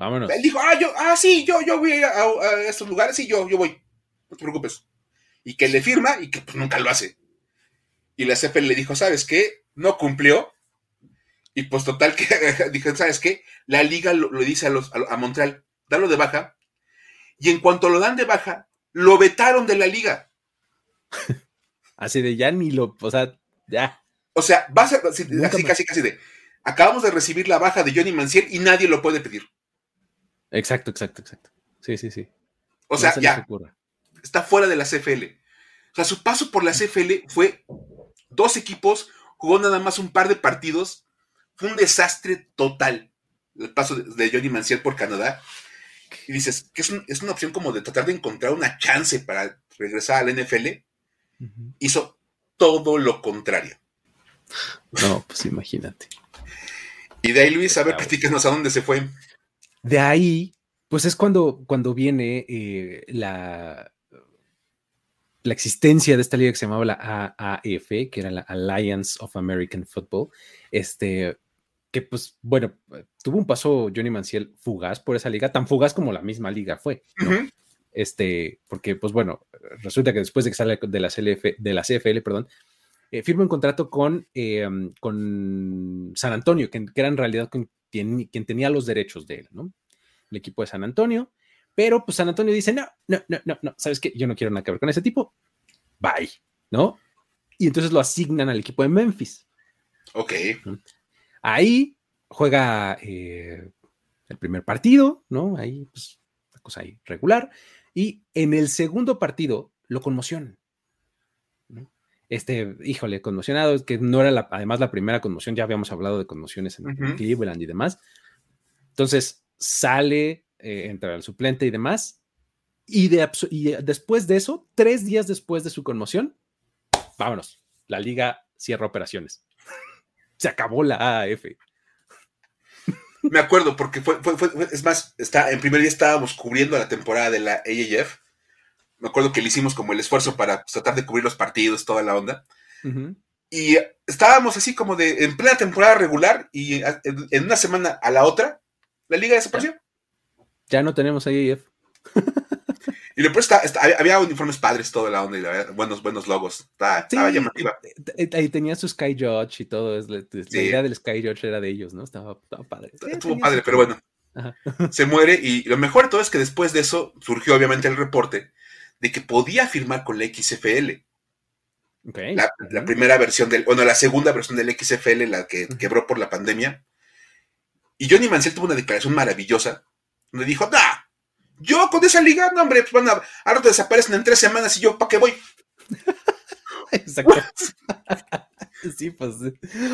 Vámonos. Él dijo, ah, yo, ah, sí, yo, yo voy a, estos lugares, y yo, yo voy. No te preocupes. Y que le firma y que pues, nunca lo hace. Y la CFL le dijo, ¿sabes qué? No cumplió. Y pues total que dijo, ¿sabes qué? La liga lo, dice a, los, a, a Montreal, dalo de baja, y en cuanto lo dan de baja, lo vetaron de la liga. Así de ya ni lo, o sea, ya. O sea, va a así, casi, casi de, acabamos de recibir la baja de Johnny Manciel y nadie lo puede pedir. Exacto, exacto, exacto. Sí, sí, sí. O sea, ya, está fuera de la CFL. O sea, su paso por la CFL fue dos equipos, jugó nada más un par de partidos, fue un desastre total el paso de Johnny Manciel por Canadá y dices que es, una opción como de tratar de encontrar una chance para regresar al NFL, hizo todo lo contrario. No, pues imagínate. Y de ahí, Luis, a ver, platícanos a dónde se fue. De ahí, pues es cuando, cuando viene eh, la, la existencia de esta liga que se llamaba la AAF, que era la Alliance of American Football. Este, que pues, bueno, tuvo un paso Johnny Manciel fugaz por esa liga, tan fugaz como la misma liga fue, Este, porque, pues bueno, resulta que después de que sale de la, CLF, de la CFL, perdón, eh, firma un contrato con, em, con San Antonio, que, era en realidad quien, quien, tenía los derechos de él, ¿no? El equipo de San Antonio, pero pues San Antonio dice, no, no, no, no, no, ¿sabes qué? Yo no quiero nada que ver con ese tipo, bye, ¿no? Y entonces lo asignan al equipo de Memphis. Ok. Ahí juega eh, el primer partido, ¿no? Ahí, pues, una cosa ahí regular. Y en el segundo partido lo conmocionan. Este, híjole, conmocionado, que no era la, además la primera conmoción, ya habíamos hablado de conmociones en, Cleveland y demás. Entonces sale, eh, entra el suplente y demás. Y, de, y después de eso, tres días después de su conmoción, vámonos, la liga cierra operaciones se acabó la AAF. Me acuerdo, porque fue, es más, está, en primer día estábamos cubriendo la temporada de la AAF. Me acuerdo que le hicimos como el esfuerzo para pues, tratar de cubrir los partidos, toda la onda. Y estábamos así como de en plena temporada regular y en una semana a la otra, la liga desapareció. Ya no tenemos AAF. Y después está, había uniformes padres, todo la onda, y buenos, buenos logos. Estaba, llamativa. Ahí tenía su Sky Judge y todo. La, idea del Sky Judge era de ellos, ¿no? Estaba, padre. Estuvo padre, pero bueno. Se muere y lo mejor de todo es que después de eso surgió obviamente el reporte de que podía firmar con la XFL. La, primera versión del, bueno, la segunda versión del XFL, la que quebró por la pandemia. Y Johnny Mansell tuvo una declaración maravillosa, donde dijo, ¡ah! Yo con esa liga, no, hombre, pues van a, ahora te desaparecen en tres semanas y yo, ¿para qué voy? Exacto. sí, pues.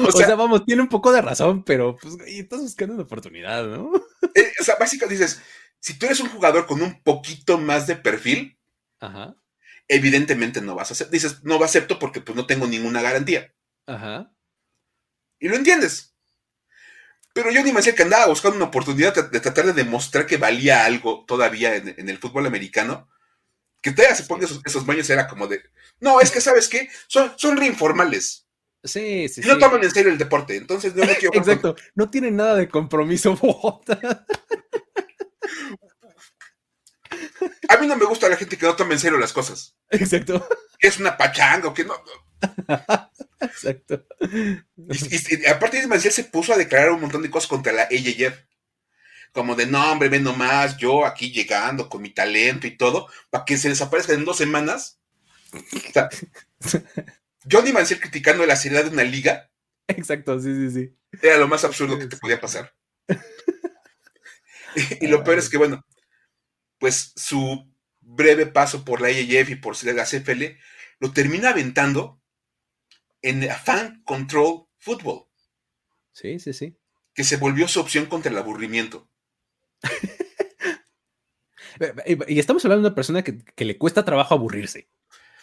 O, sea, vamos, tiene un poco de razón, pero pues, estás buscando una oportunidad, ¿no? Eh, o sea, básicamente dices, si tú eres un jugador con un poquito más de perfil, Ajá evidentemente no vas a aceptar. Dices, no acepto porque pues no tengo ninguna garantía. Ajá. Y lo entiendes. Pero yo ni me sé que andaba buscando una oportunidad de, tratar de demostrar que valía algo todavía en, el fútbol americano. Que todavía se ponga esos, baños era como de, no, es que sabes qué, son, son reinformales. Sí, sí, y no toman en serio el deporte, entonces no, quiero... Exacto, no tienen nada de compromiso. A mí no me gusta la gente que no toma en serio las cosas. Exacto. Que es una pachanga o que no. Exacto. Y, aparte de se puso a declarar un montón de cosas contra la AJF. Como de, no, hombre, ven nomás, yo aquí llegando con mi talento y todo, para que se desaparezca en dos semanas. O sea, Johnny criticando la seriedad de una liga. Exacto, sí, sí, sí. Era lo más absurdo que te podía pasar. y lo peor es que, bueno, pues su breve paso por la AAF y por la CFL lo termina aventando en Fan Control Football. Sí, sí, sí. Que se volvió su opción contra el aburrimiento. y estamos hablando de una persona que, le cuesta trabajo aburrirse,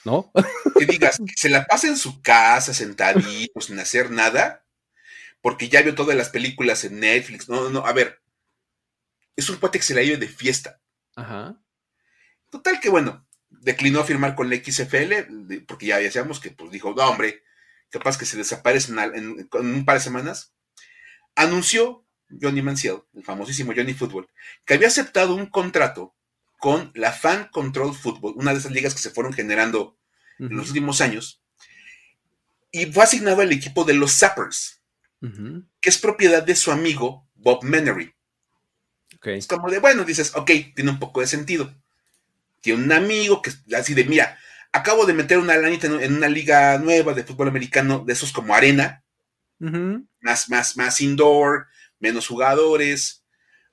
¿no? que digas, que se la pasa en su casa, sentadito, sin hacer nada, porque ya vio todas las películas en Netflix. No, no, no. A ver, es un cuate que se la lleva de fiesta. Ajá. Total que bueno, declinó a firmar con la XFL, porque ya decíamos que pues dijo, no hombre, capaz que se desaparece en, un par de semanas. Anunció Johnny Manciel, el famosísimo Johnny Football, que había aceptado un contrato con la Fan Control Football, una de esas ligas que se fueron generando en los últimos años, y fue asignado al equipo de los Zappers, que es propiedad de su amigo Bob Menery. Es como de, bueno, dices, ok, tiene un poco de sentido. Tiene un amigo que así de, mira, acabo de meter una lanita en, una liga nueva de fútbol americano, de esos como arena, más, más, más indoor, menos jugadores,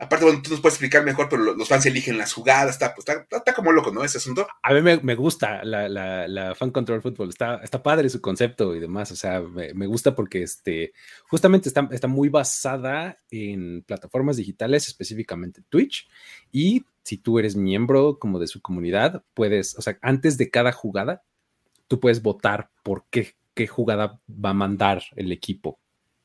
Aparte, bueno, tú nos puedes explicar mejor, pero los fans eligen las jugadas, está, pues, está, como loco, ¿no? Ese asunto. A mí me, gusta la, fan control fútbol, está, está padre su concepto y demás, o sea, me, gusta porque este, justamente está, está muy basada en plataformas digitales, específicamente Twitch, y si tú eres miembro como de su comunidad, puedes, o sea, antes de cada jugada, tú puedes votar por qué, qué jugada va a mandar el equipo,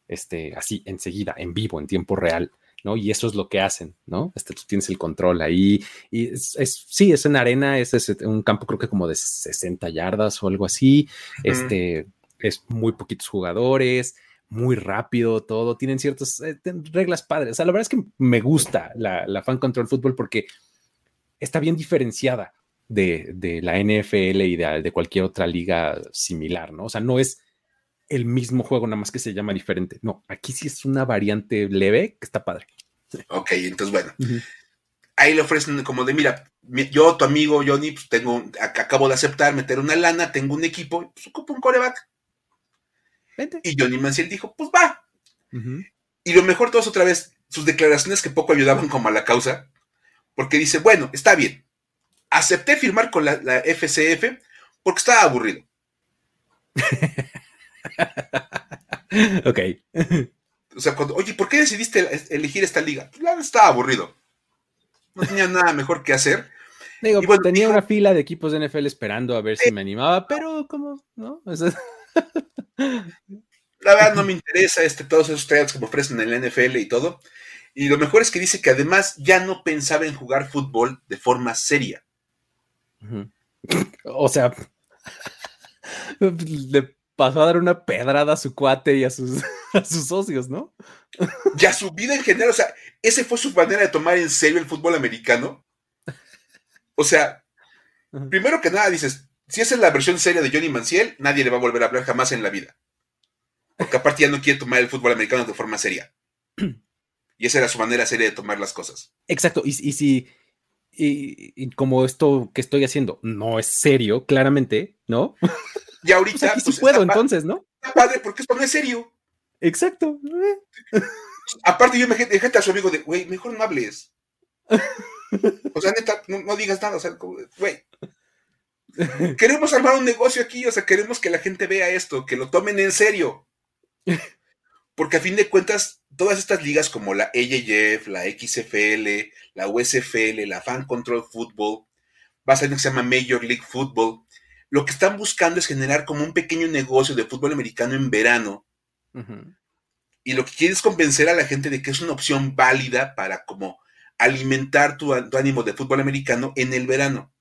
este, así, enseguida, en vivo, en tiempo real. ¿No? Y eso es lo que hacen, ¿no? Este, tú tienes el control ahí. Y es, sí, es en arena, es, un campo creo que como de 60 yardas o algo así. Este, es muy poquitos jugadores, muy rápido todo, tienen ciertas eh, reglas padres. O sea, la verdad es que me gusta la, fan control fútbol porque está bien diferenciada de, la NFL y de, de, cualquier otra liga similar, ¿no? O sea, no es el mismo juego, nada más que se llama diferente. No, aquí sí es una variante leve que está padre. Ok, entonces bueno. Ahí le ofrecen como de, mira, yo, tu amigo Johnny, pues tengo, acabo de aceptar meter una lana, tengo un equipo, pues ocupo un coreback. Y Johnny Manciel dijo, pues va. Y lo mejor todo es otra vez, sus declaraciones que poco ayudaban como a la causa, porque dice, bueno, está bien, acepté firmar con la, la FCF porque estaba aburrido. ok. O sea, cuando, oye, ¿por qué decidiste elegir esta liga? Pues estaba aburrido. No tenía nada mejor que hacer. Digo, tenía una fila de equipos de NFL esperando a ver si me animaba, pero como, ¿no? La verdad no me interesa este, todos esos tryouts que me ofrecen en la NFL y todo. Y lo mejor es que dice que además ya no pensaba en jugar fútbol de forma seria. O sea, le pasó a dar una pedrada a su cuate y a sus, a sus socios, ¿no? Ya su vida en general, o sea, ese fue su manera de tomar en serio el fútbol americano. O sea, primero que nada dices, si esa es la versión seria de Johnny Manciel, nadie le va a volver a hablar jamás en la vida. Porque aparte ya no quiere tomar el fútbol americano de forma seria. Y esa era su manera seria de tomar las cosas. Exacto, y, si, y, como esto que estoy haciendo no es serio, claramente, ¿no? Y ahorita. pues, sí puedo, entonces, ¿no? Está padre, porque esto no es serio. Exacto. Aparte, yo me gente a su amigo de, güey, mejor no hables. O sea, neta, no, digas nada, o sea, güey. Queremos armar un negocio aquí, o sea, queremos que la gente vea esto, que lo tomen en serio. Porque a fin de cuentas, todas estas ligas como la AJF, la XFL, la USFL, la Fan Control Football, va a lo que se llama Major League Football, lo que están buscando es generar como un pequeño negocio de fútbol americano en verano. Y lo que quiere es convencer a la gente de que es una opción válida para como alimentar tu, ánimo de fútbol americano en el verano.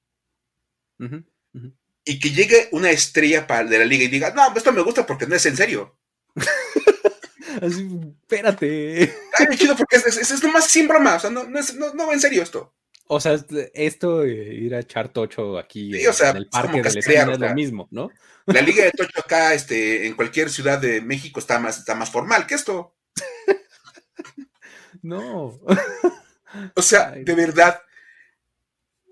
Y que llegue una estrella de la liga y diga, no, esto me gusta porque no es en serio. Así, espérate. Ay, chido, porque es, es, es, nomás sin broma, o sea, no, no, es, no, no, en serio esto. O sea, esto, ir a echar tocho aquí sí, o sea, en el parque de la es lo mismo, ¿no? La liga de tocho acá, este, en cualquier ciudad de México está más, está más formal que esto. no. O sea, de verdad.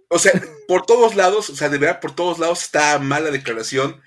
O sea, por todos lados, o sea, de verdad, por todos lados está mala declaración.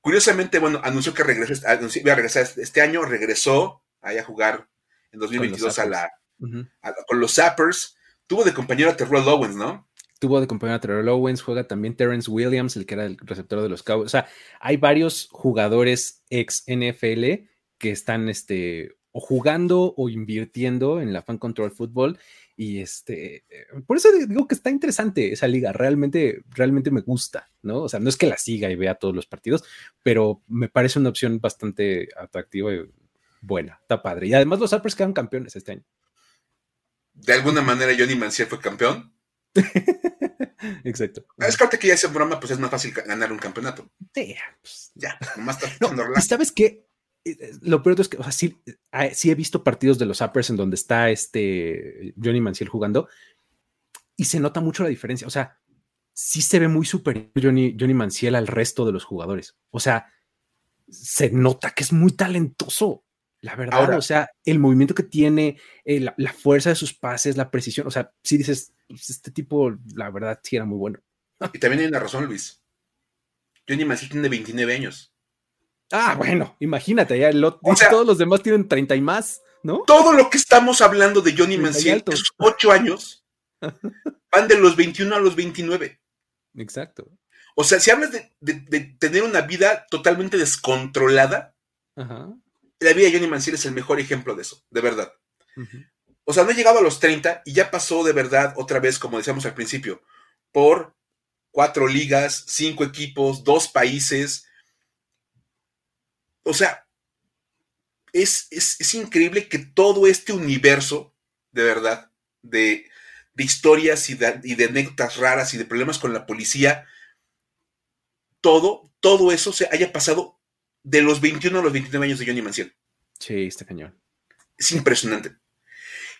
Curiosamente, bueno, anunció que regresó, anunció, iba a regresar este año, regresó ahí a jugar en 2022 a la, con los Zappers. Tuvo de compañero a Terrell Owens, ¿no? Tuvo de compañero a Terrell Owens, juega también Terrence Williams, el que era el receptor de los Cowboys. O sea, hay varios jugadores ex NFL que están este, o jugando o invirtiendo en la Fan Control Football. Y este, por eso digo que está interesante esa liga, realmente, realmente me gusta, ¿no? O sea, no es que la siga y vea todos los partidos, pero me parece una opción bastante atractiva y buena, está padre. Y además los Harpers quedan campeones este año. De alguna manera Johnny Manciel fue campeón. Exacto. Es que que ya ese programa, pues es más fácil ganar un campeonato. Sí, pues, ya, más no, ¿Sabes qué? Eh, eh, lo peor es que, o sea, sí, ah, sí, he visto partidos de los Uppers en donde está este Johnny Manciel jugando y se nota mucho la diferencia. O sea, sí se ve muy superior Johnny, Johnny Manciel al resto de los jugadores. O sea, se nota que es muy talentoso. La verdad, o sea, el movimiento que tiene, eh, la, fuerza de sus pases, la precisión, o sea, si dices, pues, este tipo, la verdad, sí era muy bueno. Y también hay una razón, Luis. Johnny Manciel tiene 29 años. Ah, bueno, imagínate, ya todos los demás tienen 30 y más, ¿no? Todo lo que estamos hablando de Johnny Manciel, esos 8 años, van de los 21 a los 29. Exacto. O sea, si hablas de, tener una vida totalmente descontrolada, la vida de Johnny Manciel es el mejor ejemplo de eso, de verdad. O sea, no ha llegado a los 30 y ya pasó de verdad otra vez, como decíamos al principio, por cuatro ligas, cinco equipos, dos países, o sea, es, es, increíble que todo este universo, de verdad, de, historias y de, anécdotas raras y de problemas con la policía, todo, todo eso se haya pasado de los 21 a los 29 años de Johnny Manciel. Sí, está cañón. Es impresionante.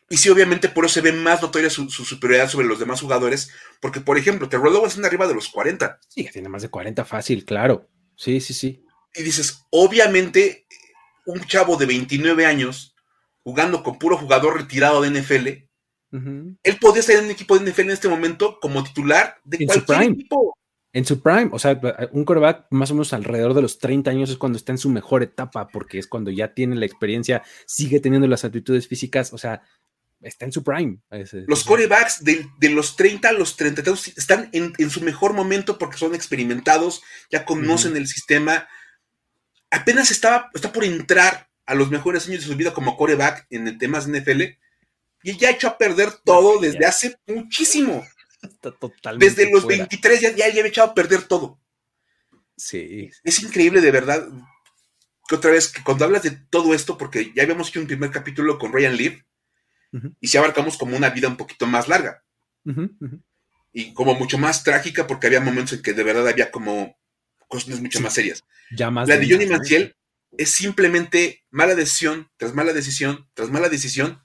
Y sí, obviamente por eso se ve más notoria su, superioridad sobre los demás jugadores, porque, por ejemplo, Terrell Owens está arriba de los 40. Sí, tiene más de 40 fácil, claro. Sí, sí, sí y dices, obviamente, un chavo de 29 años jugando con puro jugador retirado de NFL, él podría estar en un equipo de NFL en este momento como titular de en cualquier equipo. En su prime, o sea, un quarterback más o menos alrededor de los 30 años es cuando está en su mejor etapa, porque es cuando ya tiene la experiencia, sigue teniendo las actitudes físicas, o sea, está en su prime. los quarterbacks de, los 30 a los 32 están en, su mejor momento porque son experimentados, ya conocen el sistema, apenas estaba, está por entrar a los mejores años de su vida como coreback en el temas NFL y ya ha hecho a perder todo desde hace muchísimo. Está totalmente desde los 23 ya, ya, había echado a perder todo. Sí. Es increíble de verdad que otra vez, que cuando hablas de todo esto, porque ya habíamos hecho un primer capítulo con Ryan Leaf, y si abarcamos como una vida un poquito más larga. y como mucho más trágica, porque había momentos en que de verdad había como cuestiones mucho más serias. Ya más la de Johnny Manciel, es simplemente mala decisión tras mala decisión tras mala decisión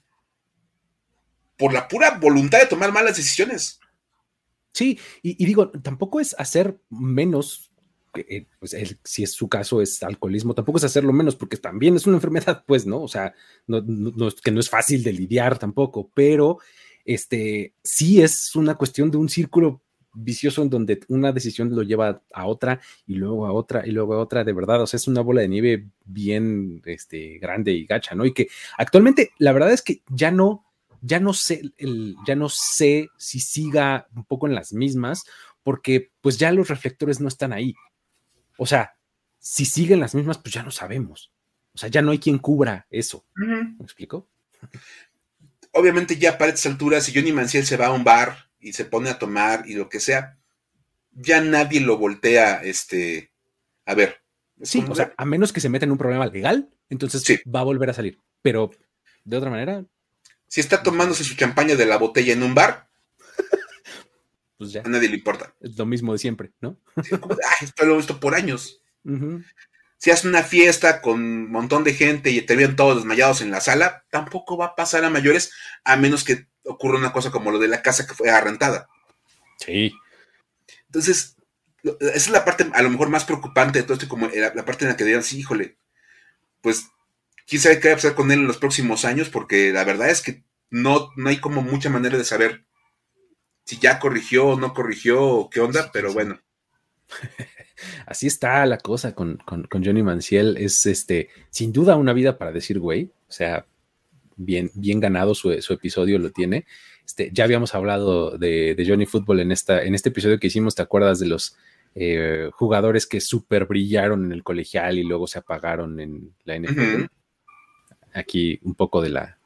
por la pura voluntad de tomar malas decisiones. Sí, y, digo, tampoco es hacer menos, eh, pues si es su caso es alcoholismo, tampoco es hacerlo menos, porque también es una enfermedad, pues, ¿no? O sea, no, que no es fácil de lidiar tampoco, pero este sí es una cuestión de un círculo vicioso en donde una decisión lo lleva a otra y luego a otra y luego a otra, de verdad, o sea, es una bola de nieve bien este, grande y gacha, ¿no? Y que actualmente la verdad es que ya no, ya no sé, el, ya no sé si siga un poco en las mismas, porque pues ya los reflectores no están ahí. O sea, si siguen las mismas, pues ya no sabemos. O sea, ya no hay quien cubra eso. ¿Me explico? Obviamente ya para estas alturas, si Johnny Manciel se va a un bar y se pone a tomar y lo que sea, ya nadie lo voltea este, a ver. Sí, o sea, a menos que se meta en un problema legal, entonces va a volver a salir. Pero de otra manera. Si está tomándose su champaña de la botella en un bar, pues ya. A nadie le importa. Es lo mismo de siempre, ¿no? esto lo he visto por años. Si hace una fiesta con un montón de gente y te ven todos desmayados en la sala, tampoco va a pasar a mayores, a menos que ocurre una cosa como lo de la casa que fue arrentada. Sí. Entonces, esa es la parte a lo mejor más preocupante de todo esto, como la, parte en la que digan, sí, híjole, pues, quién sabe qué va a pasar con él en los próximos años, porque la verdad es que no, no hay como mucha manera de saber si ya corrigió o no corrigió o qué onda, pero bueno. Así está la cosa con, con, Johnny Manciel. Es este, sin duda una vida para decir, güey. O sea, bien, bien ganado su, episodio lo tiene. Este, ya habíamos hablado de, Johnny Football en, esta, en este episodio que hicimos, ¿te acuerdas de los eh, jugadores que súper brillaron en el colegial y luego se apagaron en la NFL? Aquí un poco de la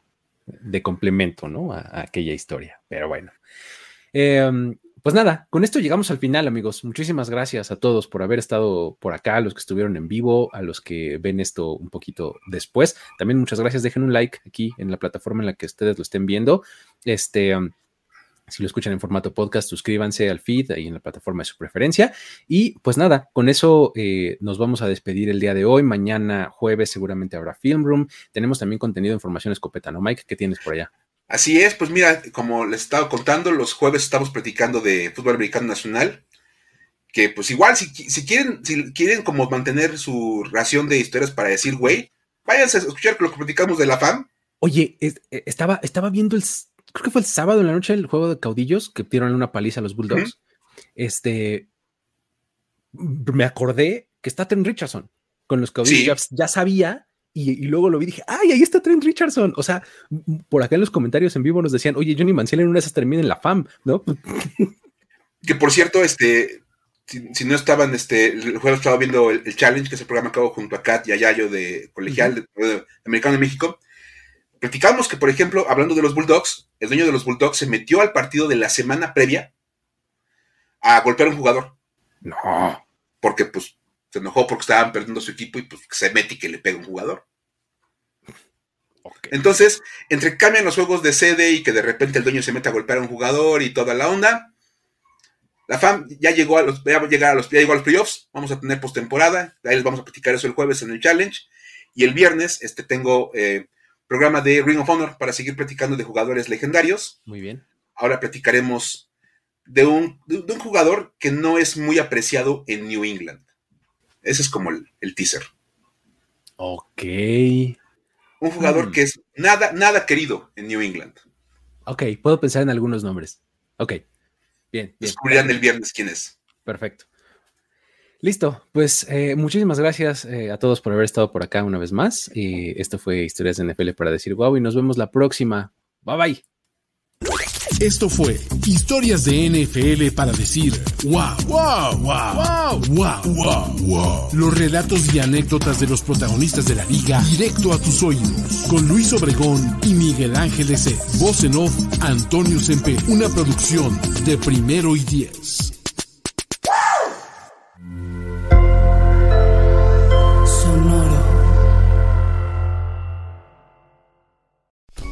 de complemento, ¿no? A, aquella historia. Pero bueno. Em, pues nada, con esto llegamos al final, amigos. Muchísimas gracias a todos por haber estado por acá, a los que estuvieron en vivo, a los que ven esto un poquito después. También muchas gracias. Dejen un like aquí en la plataforma en la que ustedes lo estén viendo. Este. Um, si lo escuchan en formato podcast, suscríbanse al feed ahí en la plataforma de su preferencia. Y pues nada, con eso eh, nos vamos a despedir el día de hoy. Mañana jueves seguramente habrá Film Room. Tenemos también contenido de información escopeta, ¿no, Mike? ¿Qué tienes por allá? Así es, pues mira, como les estaba contando, los jueves estamos platicando de fútbol americano nacional, que pues igual si, quieren, si quieren como mantener su ración de historias para decir, güey, váyanse a escuchar lo que platicamos de la FAM. Oye, eh, estaba, estaba viendo el, creo que fue el sábado en la noche el juego de caudillos que dieron una paliza a los Bulldogs. Este, me acordé que está Trent Richardson con los caudillos, ya sabía y, luego lo vi y dije, ¡ay, ahí está Trent Richardson! O sea, por acá en los comentarios en vivo nos decían, oye, Johnny Manciel en una de esas termina en la FAM, ¿no? que por cierto, este, si, no estaban, este, el jueves estaba viendo el, Challenge, que es el programa que hago junto a Kat y a Yayo de Colegial de, Americano de México. Platicamos que, por ejemplo, hablando de los Bulldogs, el dueño de los Bulldogs se metió al partido de la semana previa a golpear a un jugador. No. Porque, pues, se enojó porque estaban perdiendo su equipo y pues se mete y que le pega un jugador. Entonces, entre cambian los juegos de sede y que de repente el dueño se mete a golpear a un jugador y toda la onda, la FAM ya llegó a los, ya a los, llegó a los playoffs, vamos a tener postemporada, ahí les vamos a platicar eso el jueves en el challenge, y el viernes este, tengo eh, programa de Ring of Honor para seguir platicando de jugadores legendarios. Muy bien. Ahora platicaremos de un, de un jugador que no es muy apreciado en New England. Ese es como el, teaser. Ok. Un jugador mm. que es nada, nada querido en New England. Ok, puedo pensar en algunos nombres. Ok, bien. Descubrirán el viernes quién es. Perfecto. Listo, pues eh, muchísimas gracias eh, a todos por haber estado por acá una vez más. Y esto fue Historias de NFL para decir wow y nos vemos la próxima. Bye bye. Esto fue Historias de NFL para decir wow, wow, wow, wow, wow, wow, Los relatos y anécdotas de los protagonistas de la liga directo a tus oídos. Con Luis Obregón y Miguel Ángel S. Voz en off, Antonio Sempe. Una producción de primero y diez.